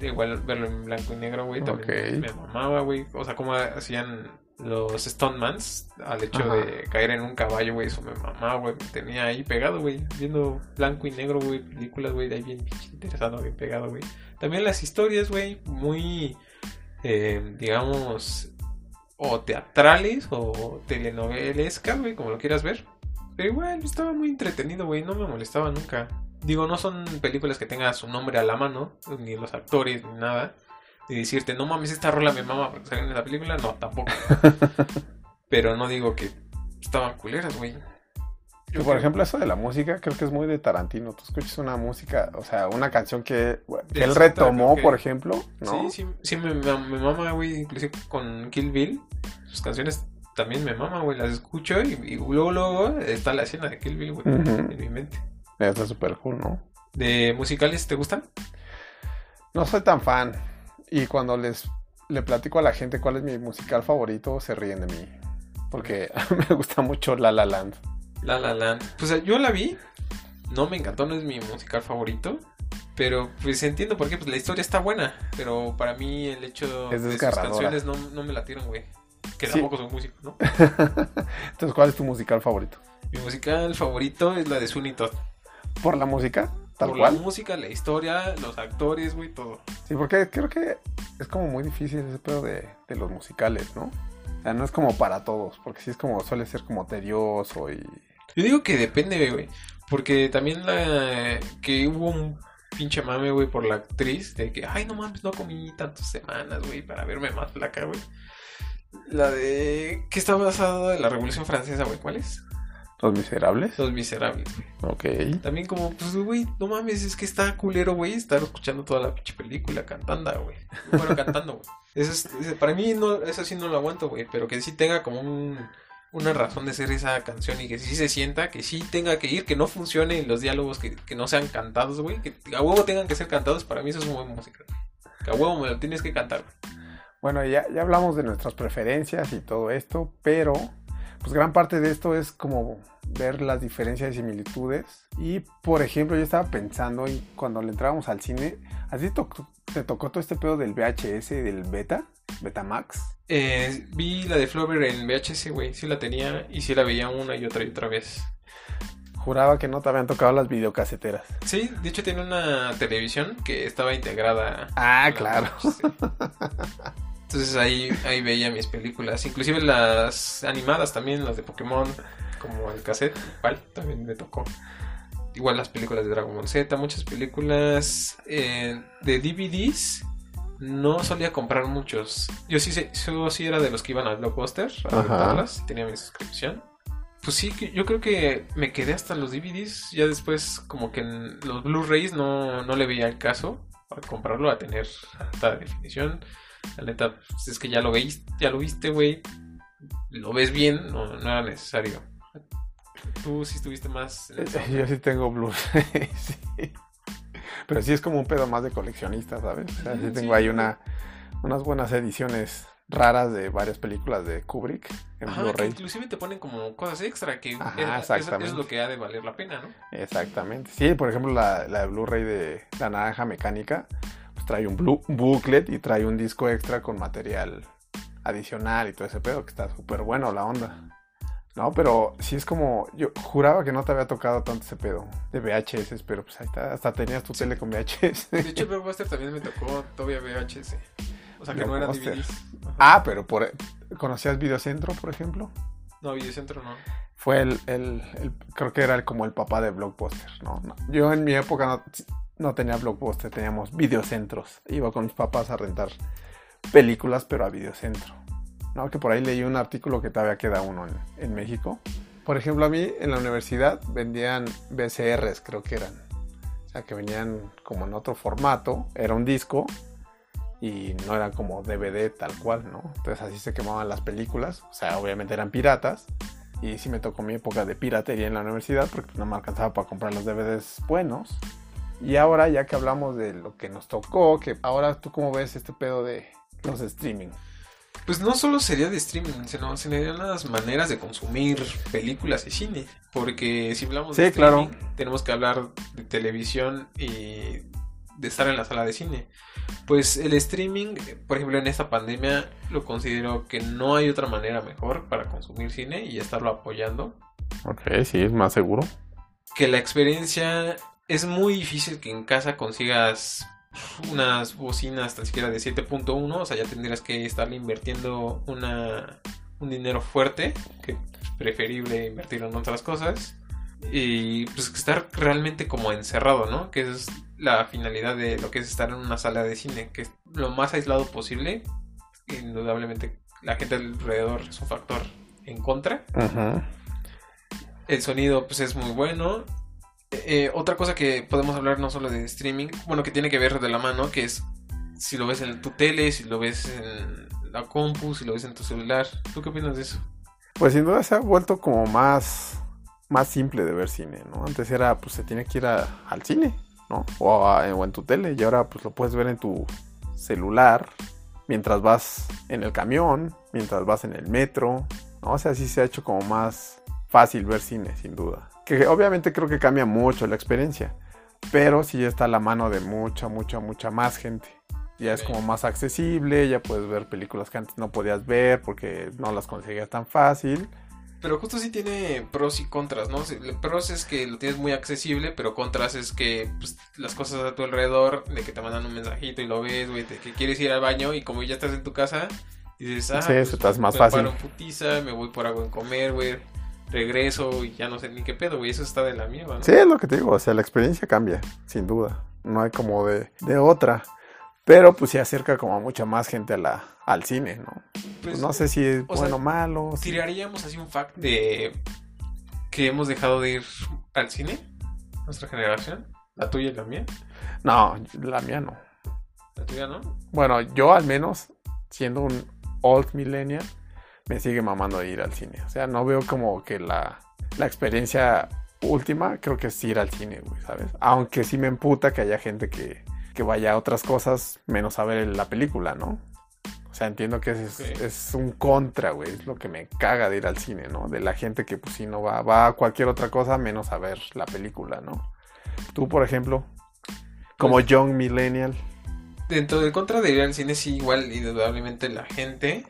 Igual verlo en blanco y negro, güey, también me mamaba, güey. O sea, como hacían los Stonemans al hecho Ajá. de caer en un caballo, güey, eso me mamaba, güey. Me tenía ahí pegado, güey, viendo blanco y negro, güey, películas, güey, de ahí bien interesado, bien pegado, güey. También las historias, güey, muy, eh, digamos, o teatrales o telenovelescas, güey, como lo quieras ver. Pero igual estaba muy entretenido, güey, no me molestaba nunca. Digo, no son películas que tengan su nombre a la mano, ni los actores, ni nada. Ni decirte, no mames, esta rola me mama porque salen en la película, no, tampoco. Pero no digo que estaban culeras, güey. Yo por ejemplo, eso de la música creo que es muy de Tarantino. Tú escuchas una música, o sea, una canción que, él retomó, que- por ejemplo, ¿no? Sí, sí, sí me, me, me mama, güey, inclusive con Kill Bill. Sus canciones también me mama, güey, las escucho y, y luego, luego está la escena de Kill Bill, güey, en mi mente. Está súper cool, ¿no? ¿De musicales te gustan? No soy tan fan. Y cuando les le platico a la gente cuál es mi musical favorito, se ríen de mí. Porque me gusta mucho La La Land. La La Land. Pues yo la vi, no me encantó, no es mi musical favorito. Pero pues entiendo por qué, pues la historia está buena. Pero para mí el hecho Es de sus canciones no, no me latieron, güey. Que Sí. tampoco soy músico, ¿no? Entonces, ¿cuál es tu musical favorito? Mi musical favorito es la de Sweeney Todd. ¿Por la música? ¿Tal Por cual? la música, la historia, los actores, güey, todo. Sí, porque creo que es como muy difícil ese pedo de, de los musicales, ¿no? O sea, no es como para todos, porque sí es como, suele ser como tedioso y... Yo digo que depende, güey. Porque también la que hubo un pinche mame, güey, por la actriz. De que, ay, no mames, no comí tantas semanas, güey, para verme más flaca, güey. La de... que está basada en la Revolución Francesa, güey. ¿Cuál es? Los Miserables. Los Miserables, güey. Ok. También como, pues, güey, no mames, es que está culero, güey, estar escuchando toda la pinche película cantando, güey. Bueno, cantando, güey. Eso es, para mí, no, eso sí no lo aguanto, güey, pero que sí tenga como un, una razón de ser esa canción y que sí se sienta, que sí tenga que ir, que no funcione los diálogos que, que no sean cantados, güey, que a huevo tengan que ser cantados, para mí eso es una buena música. Que a huevo me lo tienes que cantar, güey. Bueno, ya, ya hablamos de nuestras preferencias y todo esto, pero pues gran parte de esto es como ver las diferencias y similitudes. Y por ejemplo, yo estaba pensando y cuando le entrábamos al cine, ¿a ti te tocó todo este pedo del VHS y del beta? Betamax. Eh, vi la de Flover en VHS, güey. Sí la tenía y sí la veía una y otra y otra vez. Juraba que no te habían tocado las videocaseteras. Sí, de hecho tiene una televisión que estaba integrada. Ah, claro. Entonces ahí, ahí veía mis películas, inclusive las animadas también, las de Pokémon, como el cassette, igual, también me tocó. Igual las películas de Dragon Ball Z, muchas películas eh, de DVDs. No solía comprar muchos. Yo sí, yo sí era de los que iban al Blockbuster a rentarlas, tenía mi suscripción. Pues sí, yo creo que me quedé hasta los DVDs. Ya después, como que en los Blu-rays no, no le veía el caso para comprarlo a tener alta definición. La neta, pues es que ya lo veis, ya lo viste, güey. Lo ves bien, no, no era necesario. Tú sí estuviste más. en eso. Yo sí tengo Blu-ray, sí. Pero sí es como un pedo más de coleccionista, ¿sabes? O sea, sí tengo sí. ahí una, unas buenas ediciones raras de varias películas de Kubrick en Blu-ray. inclusive te ponen como cosas extra que Ajá, es lo que ha de valer la pena, ¿no? Exactamente. Sí, por ejemplo, la, la de Blu-ray de La Naranja Mecánica, pues trae un, blu- un booklet y trae un disco extra con material adicional y todo ese pedo, que está súper bueno la onda. No, pero sí es como, yo juraba que no te había tocado tanto ese pedo de VHS, pero pues ahí está, hasta tenías tu tele con VHS. De hecho, el Blockbuster también me tocó todavía VHS. O sea, que no Blockbuster. DVDs. Ajá. ah, pero por, ¿conocías Videocentro, por ejemplo? No, Videocentro no. Fue el, el- el- creo que era el- como el papá de Blockbuster, ¿no? No, Yo en mi época no, no tenía Blockbuster, teníamos videocentros. Iba con mis papás a rentar películas, pero a videocentro. ¿no? Que por ahí leí un artículo que todavía queda uno en, en México. Por ejemplo, a mí en la universidad vendían VCRs, creo que eran. O sea, que venían como en otro formato. Era un disco y no era como DVD tal cual, ¿no? Entonces así se quemaban las películas. O sea, obviamente eran piratas. Y sí me tocó mi época de piratería en la universidad porque no me alcanzaba para comprar los DVDs buenos. Y ahora, ya que hablamos de lo que nos tocó, que ahora tú cómo ves este pedo de los streaming. Pues no solo sería de streaming, sino serían las maneras de consumir películas y cine. Porque si hablamos de Sí, claro. streaming, tenemos que hablar de televisión y de estar en la sala de cine. Pues el streaming, por ejemplo, en esta pandemia, lo considero que no hay otra manera mejor para consumir cine y estarlo apoyando. Ok, sí, es más seguro. Que la experiencia es muy difícil que en casa consigas unas bocinas tan siquiera de 7.1, o sea, ya tendrías que estarle invirtiendo una, un dinero fuerte, que es preferible invertirlo en otras cosas. Y pues estar realmente como encerrado, ¿no? Que es la finalidad de lo que es estar en una sala de cine, que es lo más aislado posible. Indudablemente la gente alrededor es un factor en contra. El sonido pues es muy bueno. Eh, otra cosa que podemos hablar no solo de streaming, bueno, que tiene que ver de la mano, que es si lo ves en tu tele, si lo ves en la compu, si lo ves en tu celular. ¿Tú qué opinas de eso? Pues sin duda se ha vuelto como más, más simple de ver cine, ¿no? Antes era, pues se tiene que ir al cine, ¿no? O en tu tele, y ahora pues lo puedes ver en tu celular, mientras vas en el camión, mientras vas en el metro, ¿no? O sea, sí se ha hecho como más fácil ver cine, sin duda. Que obviamente creo que cambia mucho la experiencia, pero sí está a la mano de mucha, mucha, mucha más gente. Ya es como más accesible, ya puedes ver películas que antes no podías ver porque no las conseguías tan fácil. Pero justo sí tiene pros y contras, ¿no? Pros es que lo tienes muy accesible, pero contras es que pues, las cosas a tu alrededor, de que te mandan un mensajito y lo ves, güey, que quieres ir al baño y como ya estás en tu casa, dices, ah, Sí, hace más me fácil. paro en putiza, me voy por algo en comer, güey, regreso y ya no sé ni qué pedo, güey, eso está de la mierda, ¿no? Sí, es lo que te digo, o sea, la experiencia cambia, sin duda. No hay como de, de otra. Pero pues se acerca como a mucha más gente a la, al cine, ¿no? Pues, no sé si es o bueno o malo. Tiraríamos así un fact de que hemos dejado de ir al cine, nuestra generación, la tuya y la mía, No, la mía no. la tuya, ¿no? Bueno, yo al menos, siendo un old millennial, me sigue mamando ir al cine. O sea, no veo como que la, la experiencia última, creo que es ir al cine, güey, ¿sabes? Aunque sí me emputa que haya gente que, que vaya a otras cosas menos a ver la película, ¿no? O sea, entiendo que es, es un contra, güey. Es lo que me caga de ir al cine, ¿no? De la gente que, pues, si no va, va a cualquier otra cosa menos a ver la película, ¿no? Tú, por ejemplo, como Pues- young millennial. dentro del contra de ir al cine, sí, igual, indudablemente la gente.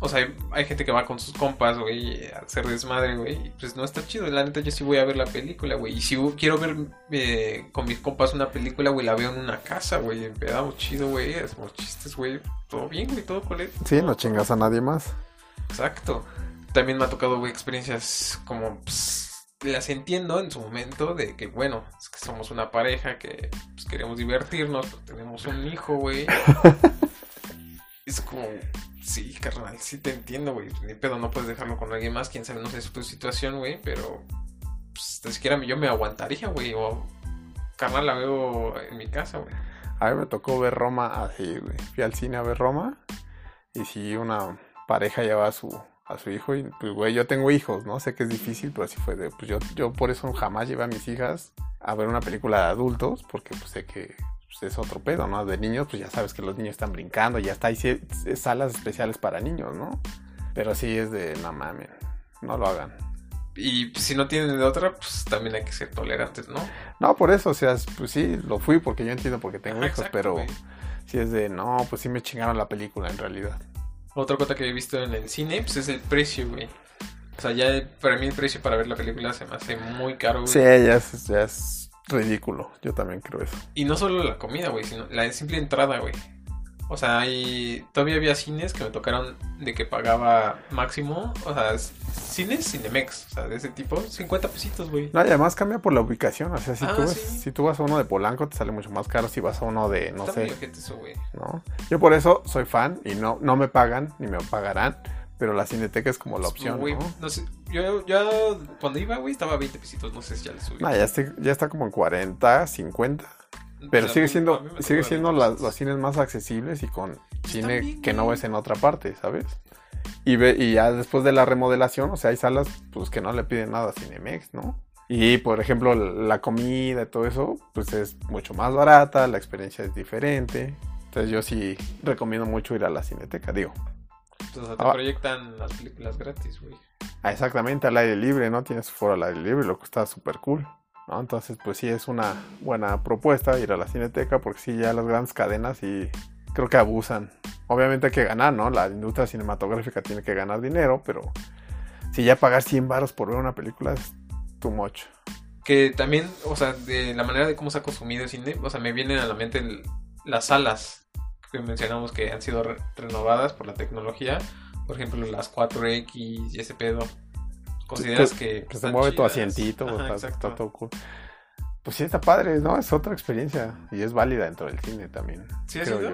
O sea, hay, hay gente que va con sus compas, güey, a hacer desmadre, güey. Pues no está chido. La neta, yo sí voy a ver la película, güey. Y si quiero ver eh, con mis compas una película, güey, la veo en una casa, güey. Empedamos chido, güey. Hacemos chistes, güey. Todo bien, güey, todo coleto. Sí, no chingas a nadie más. Exacto. También me ha tocado, güey, experiencias como, pues, las entiendo en su momento de que, bueno, es que somos una pareja que pues, queremos divertirnos, tenemos un hijo, güey. es como, sí, carnal, sí te entiendo, güey. Ni pedo, no puedes dejarlo con alguien más, quién sabe, no sé tu situación, güey, pero, pues, ni siquiera yo me aguantaría, güey, o, carnal, la veo en mi casa, güey. A mí me tocó ver Roma así, güey. Fui al cine a ver Roma. Y sí, una pareja llevaba a su, a su hijo. Y pues, güey, yo tengo hijos, ¿no? Sé que es difícil, pero así fue de. Pues yo, yo por eso jamás llevé a mis hijas a ver una película de adultos, porque pues sé que pues, es otro pedo, ¿no? De niños, pues ya sabes que los niños están brincando, ya está. Hay salas especiales para niños, ¿no? Pero sí es de, no mames, no lo hagan. Y si no tienen de otra, pues también hay que ser tolerantes, ¿no? No, por eso, o sea, pues sí, lo fui porque yo entiendo porque tengo Ajá, hijos, exacto, pero güey. sí es de, no, pues sí me chingaron la película en realidad. Otra cosa que he visto en el cine, pues es el precio, güey. O sea, ya para mí el precio para ver la película se me hace muy caro, güey. Sí, ya es, ya es ridículo. Yo también creo eso. Y no solo la comida, güey, sino la simple entrada, güey. O sea, hay... todavía había cines que me tocaron de que pagaba máximo, o sea, cines Cinemex, o sea, de ese tipo, 50 pesitos, güey. No, y además cambia por la ubicación. O sea, si, Ah, tú, sí. si tú vas a uno de Polanco, te sale mucho más caro. Si vas a uno de, no Está sé, eso. ¿no? Yo por eso soy fan y no, no me pagan ni me pagarán. Pero la cineteca es como la opción, Güey, ¿no? no sé, yo ya cuando iba, güey, estaba a 20 pesitos, no sé si ya le subí. No, ya, está, ya está como en 40, 50. Pero O sea, sigue siendo, sigue siendo 20 la- los cines más accesibles y con cine bien, que no ves en otra parte, ¿sabes? Y, ve, y ya después de la remodelación, o sea, hay salas pues que no le piden nada a Cinemex, ¿no? Y por ejemplo, la comida y todo eso, pues es mucho más barata, la experiencia es diferente. Entonces yo sí recomiendo mucho ir a la cineteca, digo. Sea, te Ah. proyectan las películas gratis, güey. Ah, exactamente, al aire libre, ¿no? Tienes foro al aire libre, lo que está súper cool. ¿no? Entonces, pues sí es una buena propuesta ir a la cineteca, porque sí, ya las grandes cadenas y creo que abusan. Obviamente hay que ganar, ¿no? La industria cinematográfica tiene que ganar dinero, pero si ya pagar 100 baros por ver una película es too much. Que también, o sea, de la manera de cómo se ha consumido el cine, o sea, me vienen a la mente el- las salas que mencionamos que han sido re- renovadas por la tecnología. Por ejemplo, las 4X y ese pedo. ¿Consideras Que- que, Que se mueve tu asientito, Ajá, está, todo cool. Pues sí, está padre, ¿no? Es otra experiencia y es válida dentro del cine también. ¿Sí creo yo.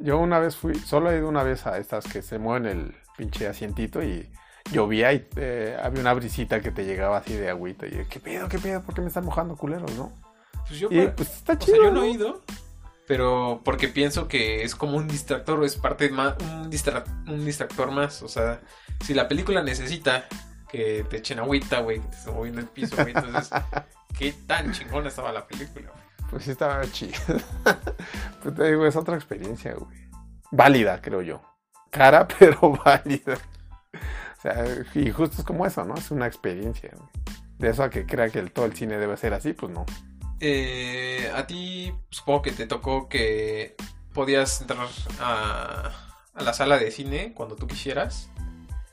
Yo una vez fui, solo he ido una vez a estas que se mueven el pinche asientito y llovía y eh, había una brisita que te llegaba así de agüita. Y yo, ¿qué pedo, qué pedo? ¿Por qué me están mojando culeros, no? Pues yo, Y para- pues está o chido. sea, yo ¿no? he ido, pero porque pienso que es como un distractor, o es parte más, un, distra- un distractor más. O sea, si la película necesita que te echen agüita, güey, que te esté moviendo el piso, güey, entonces, ¿qué tan chingona estaba la película? güey? Pues sí estaba chido. pues te digo, es otra experiencia, güey. Válida, creo yo. Cara, pero válida. O sea, y justo es como eso, ¿no? Es una experiencia, güey. De eso a que crea que el, todo el cine debe ser así, pues no. Eh, a ti supongo que te tocó que podías entrar a, a la sala de cine cuando tú quisieras.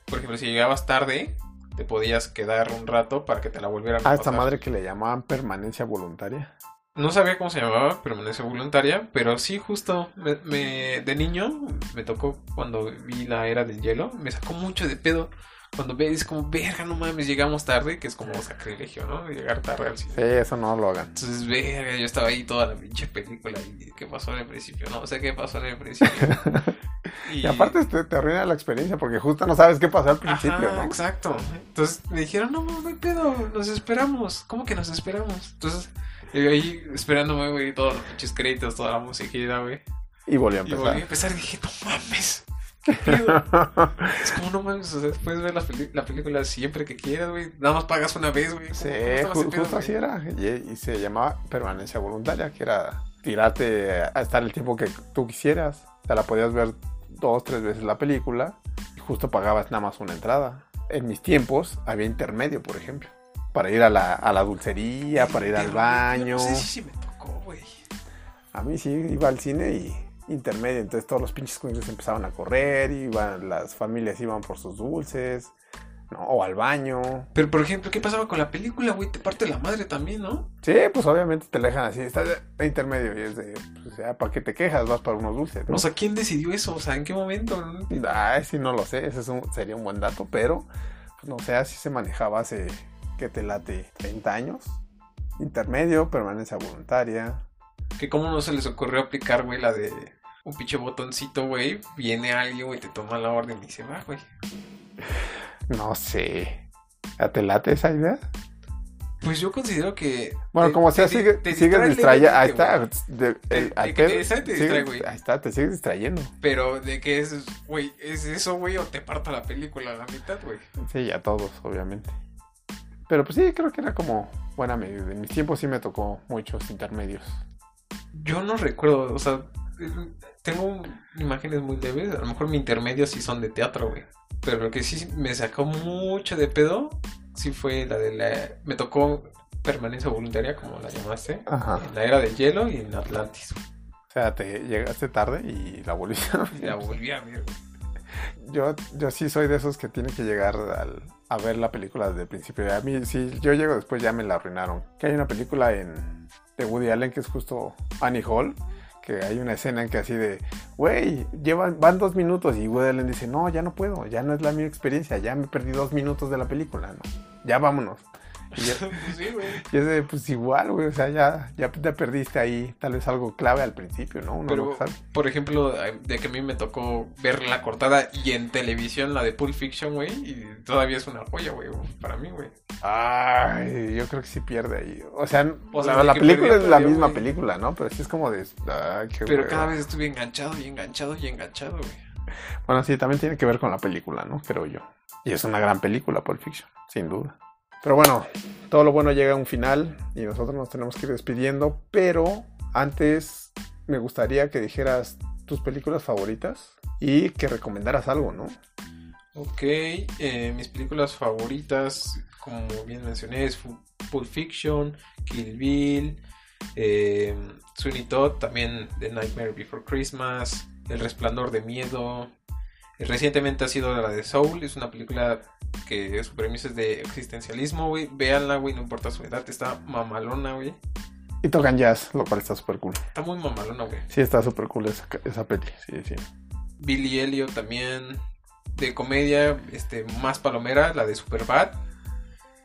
Por ejemplo, si llegabas tarde, te podías quedar un rato para que te la volvieran a Ah, esta madre que le llamaban permanencia voluntaria. No sabía cómo se llamaba, permanencia voluntaria, pero sí, justo me, me- de niño me tocó cuando vi la era del hielo, me sacó mucho de pedo. Cuando ves como, verga, no mames, llegamos tarde, que es como sacrilegio, ¿no? Llegar tarde al cine. Sí, eso no lo hagan. Entonces, verga, yo estaba ahí toda la pinche película y ¿qué pasó en el principio? No sé qué pasó en el principio. Y aparte te, te arruina la experiencia porque justo no sabes qué pasó al principio, Ajá, ¿no? exacto. Entonces me dijeron, no, no hay pedo, nos esperamos. ¿Cómo que nos esperamos? Entonces, yo ahí esperándome, güey, todos los pinches créditos, toda la musiquita, güey. Y volvió a Y volví a empezar. empezar y dije, no mames. ¿Qué pedo? Es como no mames, o sea, puedes ver la, película siempre que quieras, güey. Nada más pagas una vez, güey. ¿Cómo- Sí, ju- pedo, justo así era. Y, y se llamaba permanencia voluntaria, que era tirarte a estar el tiempo que tú quisieras. O sea, la podías ver dos, tres veces la película y justo pagabas nada más una entrada. En mis tiempos había intermedio, por ejemplo. Para ir a la, a la dulcería, para ir al baño. No sé si me tocó, güey. A mí sí iba al cine y intermedio. Entonces todos los pinches cuentos empezaban a correr, iban, las familias iban por sus dulces, ¿no? O al baño. Pero, por ejemplo, ¿qué pasaba con la película, güey? Te parte la madre también, ¿no? Sí, pues obviamente te la dejan así, está de intermedio y es de, pues ya, ¿para qué te quejas? Vas para unos dulces, ¿no? O sea, ¿quién decidió eso? O sea, ¿en qué momento? Ay, sí, no lo sé, ese es un- sería un buen dato, pero pues, no sé, así se manejaba hace, que te late, 30 años. Intermedio, permanencia voluntaria. Que cómo no se les ocurrió aplicar, güey, la de un pinche botoncito, güey. Viene alguien, güey, te toma la orden y se va, güey. No sé. ¿Ya te late esa idea? Pues yo considero que. Bueno, te- como sea, te- sigue, te sigues distrayendo. Ahí está. de- el- de al que pedo, te distrae, te sigues- distrae, güey. Ahí está, te sigues distrayendo. Pero de que es, güey, es eso, güey, o te parta la película a la mitad, güey. Sí, a todos, obviamente. Pero pues sí, creo que era como buena medida. En mis tiempos sí me tocó muchos intermedios. Yo no recuerdo, o sea, tengo imágenes muy leves. A lo mejor mi intermedio sí son de teatro, güey. Pero lo que sí me sacó mucho de pedo, sí fue la de la. Me tocó permanencia voluntaria, como la llamaste. Ajá. En la era de hielo y en Atlantis. O sea, te llegaste tarde y la volviste a Y la volví a ver, güey. Yo, yo sí soy de esos que tiene que llegar al- a ver la película desde el principio. A mí, si yo llego después, ya me la arruinaron. Que hay una película en, de Woody Allen que es justo Annie Hall. Que hay una escena en que así de, güey, van dos minutos. Y Woody Allen dice, no, ya no puedo, ya no es la misma experiencia, ya me perdí dos minutos de la película. Ya vámonos. Y yo- Pues sí, güey. Pues igual, güey, o sea, ya, ya te perdiste ahí tal vez algo clave al principio, ¿no? Uno Pero, no sabe. por ejemplo, de que a mí me tocó ver la cortada y en televisión la de Pulp Fiction, güey, y todavía es una joya, güey, para mí, güey. Ay, yo creo que sí pierde ahí. O sea, O sea, la, película es la misma película, ¿no? Pero sí es como de. ay, qué Pero cada vez estuve enganchado y enganchado y enganchado, güey. Bueno, sí, también tiene que ver con la película, ¿no? Creo yo. Y es una gran película, Pulp Fiction, sin duda. Pero bueno, todo lo bueno llega a un final y nosotros nos tenemos que ir despidiendo. Pero antes me gustaría que dijeras tus películas favoritas y que recomendaras algo, ¿no? Ok, eh, mis películas favoritas, como bien mencioné, es Pulp Fiction, Kill Bill, eh, Sweeney Todd, también The Nightmare Before Christmas, El Resplandor de Miedo. Recientemente ha sido la de Soul, es una película que su premisa es de existencialismo, güey. Véanla, güey, no importa su edad, está mamalona, güey. Y tocan jazz, lo cual está súper cool. Está muy mamalona, güey. Sí, está súper cool esa, esa peli. Sí, sí. Billy Elliot también de comedia, este, más palomera, la de Superbad.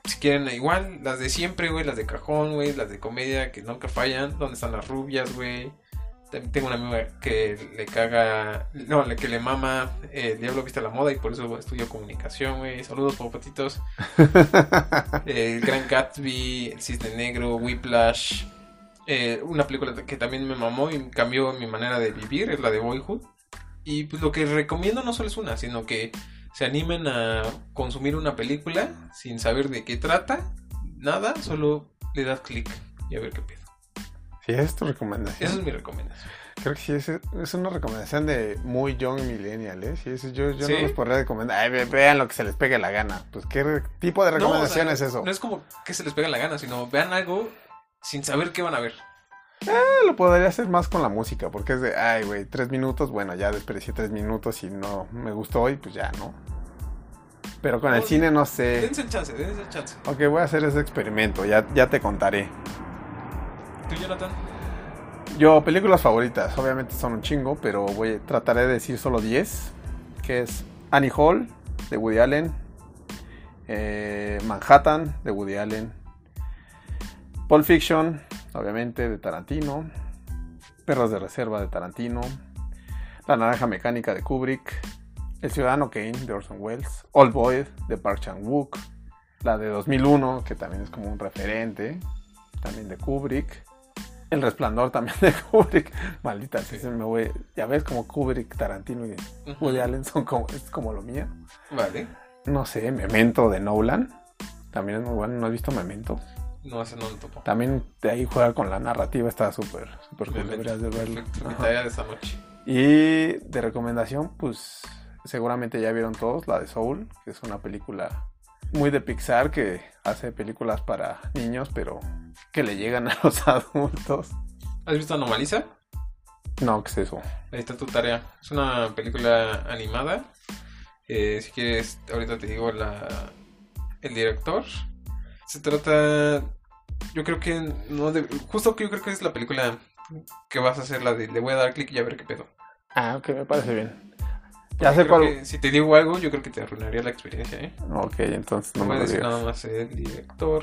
Si quieren, igual, las de siempre, güey, las de cajón, güey, las de comedia que nunca fallan. ¿Dónde están las rubias, güey? Tengo una amiga que le caga, no, que le mama eh, el Diablo Viste a la Moda y por eso estudio comunicación, güey. Saludos, popotitos. El Gran Gatsby, El Cisne Negro, Whiplash. Eh, una película que también me mamó y cambió mi manera de vivir es la de Boyhood. Y pues lo que recomiendo no solo es una, sino que se animen a consumir una película sin saber de qué trata, nada, solo le das clic y a ver qué pedo. Sí, esa es tu recomendación. Esa es mi recomendación. Creo que sí, es, es una recomendación de muy young millennial, ¿eh? Sí, eso yo, yo ¿Sí? no les podría recomendar. Ay, vean lo que se les pegue la gana. Pues, ¿qué tipo de recomendación No, o sea, es eso? No es como que se les pega la gana, sino vean algo sin saber qué van a ver. Eh, Lo podría hacer más con la música, porque es de, ay, güey, tres minutos, bueno, ya desperdicié tres minutos y no me gustó y pues ya, ¿no? Pero con el cine no sé. Dense el chance, dense el chance. Ok, voy a hacer ese experimento, ya, ya te contaré. ¿Tú, Jonathan? Yo, películas favoritas, obviamente son un chingo, pero voy, trataré de decir solo 10, que es Annie Hall, de Woody Allen, eh, Manhattan, de Woody Allen, Pulp Fiction, obviamente, de Tarantino, Perros de Reserva, de Tarantino, La Naranja Mecánica, de Kubrick, El Ciudadano Kane, de Orson Welles, Old Boy, de Park Chan-wook, la de 2001, que también es como un referente, también de Kubrick, el Resplandor también de Kubrick. Maldita, se me voy. Ya ves como Kubrick, Tarantino y Woody Allen son como, es como lo mío. Vale. No sé, Memento de Nolan. También es muy bueno. ¿No has visto Memento? No, ese no lo topo. También de ahí juega con la narrativa. Está súper, súper cool. Deberías de verlo. Perfecto, mi Ajá. tarea de esta noche. Y de recomendación, pues seguramente ya vieron todos la de Soul, que es una película muy de Pixar que hace películas para niños, pero que le llegan a los adultos. ¿Has visto Anomaliza? No, ¿qué es eso? Ahí está tu tarea. Es una película animada. Eh, si quieres, ahorita te digo la, el director. Se trata. Yo creo que. no de- Justo que yo creo que es la película que vas a hacer, la de le voy a dar clic y a ver qué pedo. Ah, ok, me parece bien. Ya sé cuál. si te digo algo, yo creo que te arruinaría la experiencia, ¿eh? Ok, entonces no No me voy a lo decir digas. nada más el director.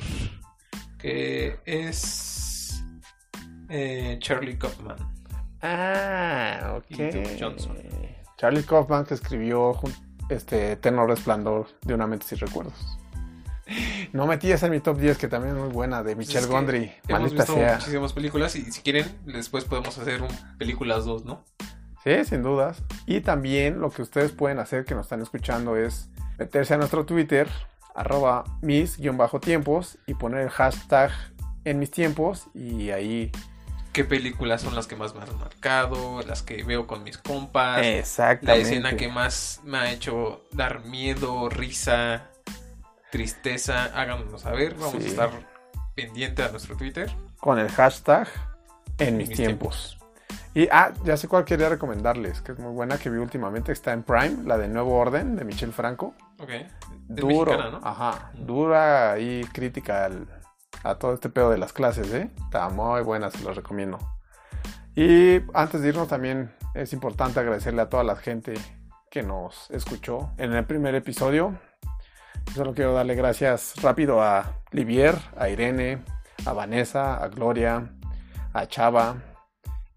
Que es. eh, Charlie Kaufman. Ah, ok. Y Johnson. Charlie Kaufman que escribió este Eterno Resplandor de una mente sin recuerdos. No metí esa en mi top 10, que también es muy buena, de Michelle es que Gondry. Hemos Maldita visto sea. muchísimas películas y si quieren, después podemos hacer un películas 2, ¿no? Sí, sin dudas. Y también lo que ustedes pueden hacer que nos están escuchando es meterse a nuestro Twitter, arroba mis-tiempos y poner el hashtag en mis tiempos y ahí... ¿Qué películas son las que más me han marcado? Las que veo con mis compas. La Exactamente. escena que más me ha hecho dar miedo, risa, tristeza. Háganoslo saber. Vamos Sí. a estar pendiente a nuestro Twitter. Con el hashtag en mis Mis tiempos. Y, ah, ya sé cuál quería recomendarles, que es muy buena, que vi últimamente, está en Prime, la de Nuevo Orden, de Michel Franco. Ok. Duro, mexicana, ¿no? ajá, dura y crítica al- a todo este pedo de las clases, ¿eh? Está muy buena, se los recomiendo. Y antes de irnos también es importante agradecerle a toda la gente que nos escuchó en el primer episodio. Solo quiero darle gracias rápido a Livier, a Irene, a Vanessa, a Gloria, a Chava.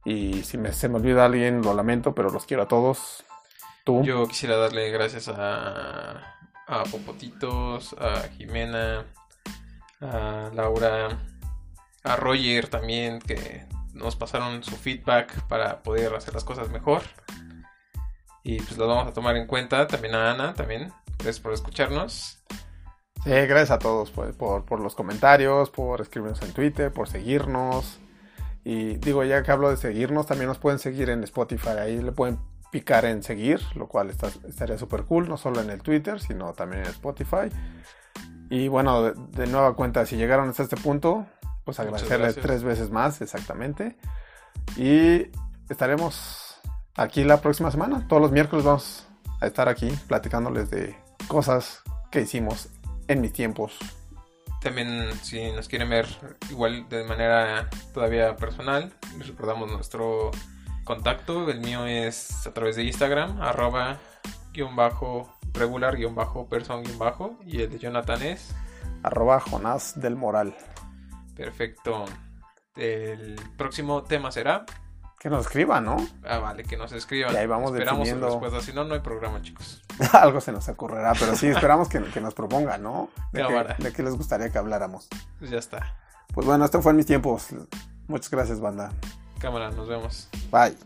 Y si me- se me olvida alguien, lo lamento, pero los quiero a todos. Tú. Yo quisiera darle gracias a, a Popotitos, a Jimena, a Laura, a Roger también, que nos pasaron su feedback para poder hacer las cosas mejor. Y pues lo vamos a tomar en cuenta. También a Ana, también. Gracias por escucharnos. Sí, gracias a todos por, por los comentarios, por escribirnos en Twitter, por seguirnos. Y digo, ya que hablo de seguirnos, también nos pueden seguir en Spotify. Ahí le pueden picar en seguir, lo cual está- estaría súper cool, no solo en el Twitter, sino también en Spotify. Y bueno, de, de nueva cuenta, si llegaron hasta este punto, pues gracias. tres veces más, exactamente. Y estaremos aquí la próxima semana. Todos los miércoles vamos a estar aquí platicándoles de cosas que hicimos en mis tiempos. También si nos quieren ver igual de manera todavía personal, les recordamos nuestro contacto. El mío es a través de Instagram, arroba guion bajo regular guion bajo person guion bajo. Y el de Jonathan es Arroba Jonás del Moral. perfecto. El próximo tema será. Que nos escriban, ¿no? Ah, vale, que nos escriban. Y ahí vamos Esperamos definiendo. respuestas. Si no, no hay programa, chicos. Algo se nos ocurrirá, pero sí, esperamos que, que nos propongan, ¿no? De qué, de qué les gustaría que habláramos. Pues ya está. Pues bueno, esto fue en mis tiempos. Muchas gracias, banda. Cámara, nos vemos. Bye.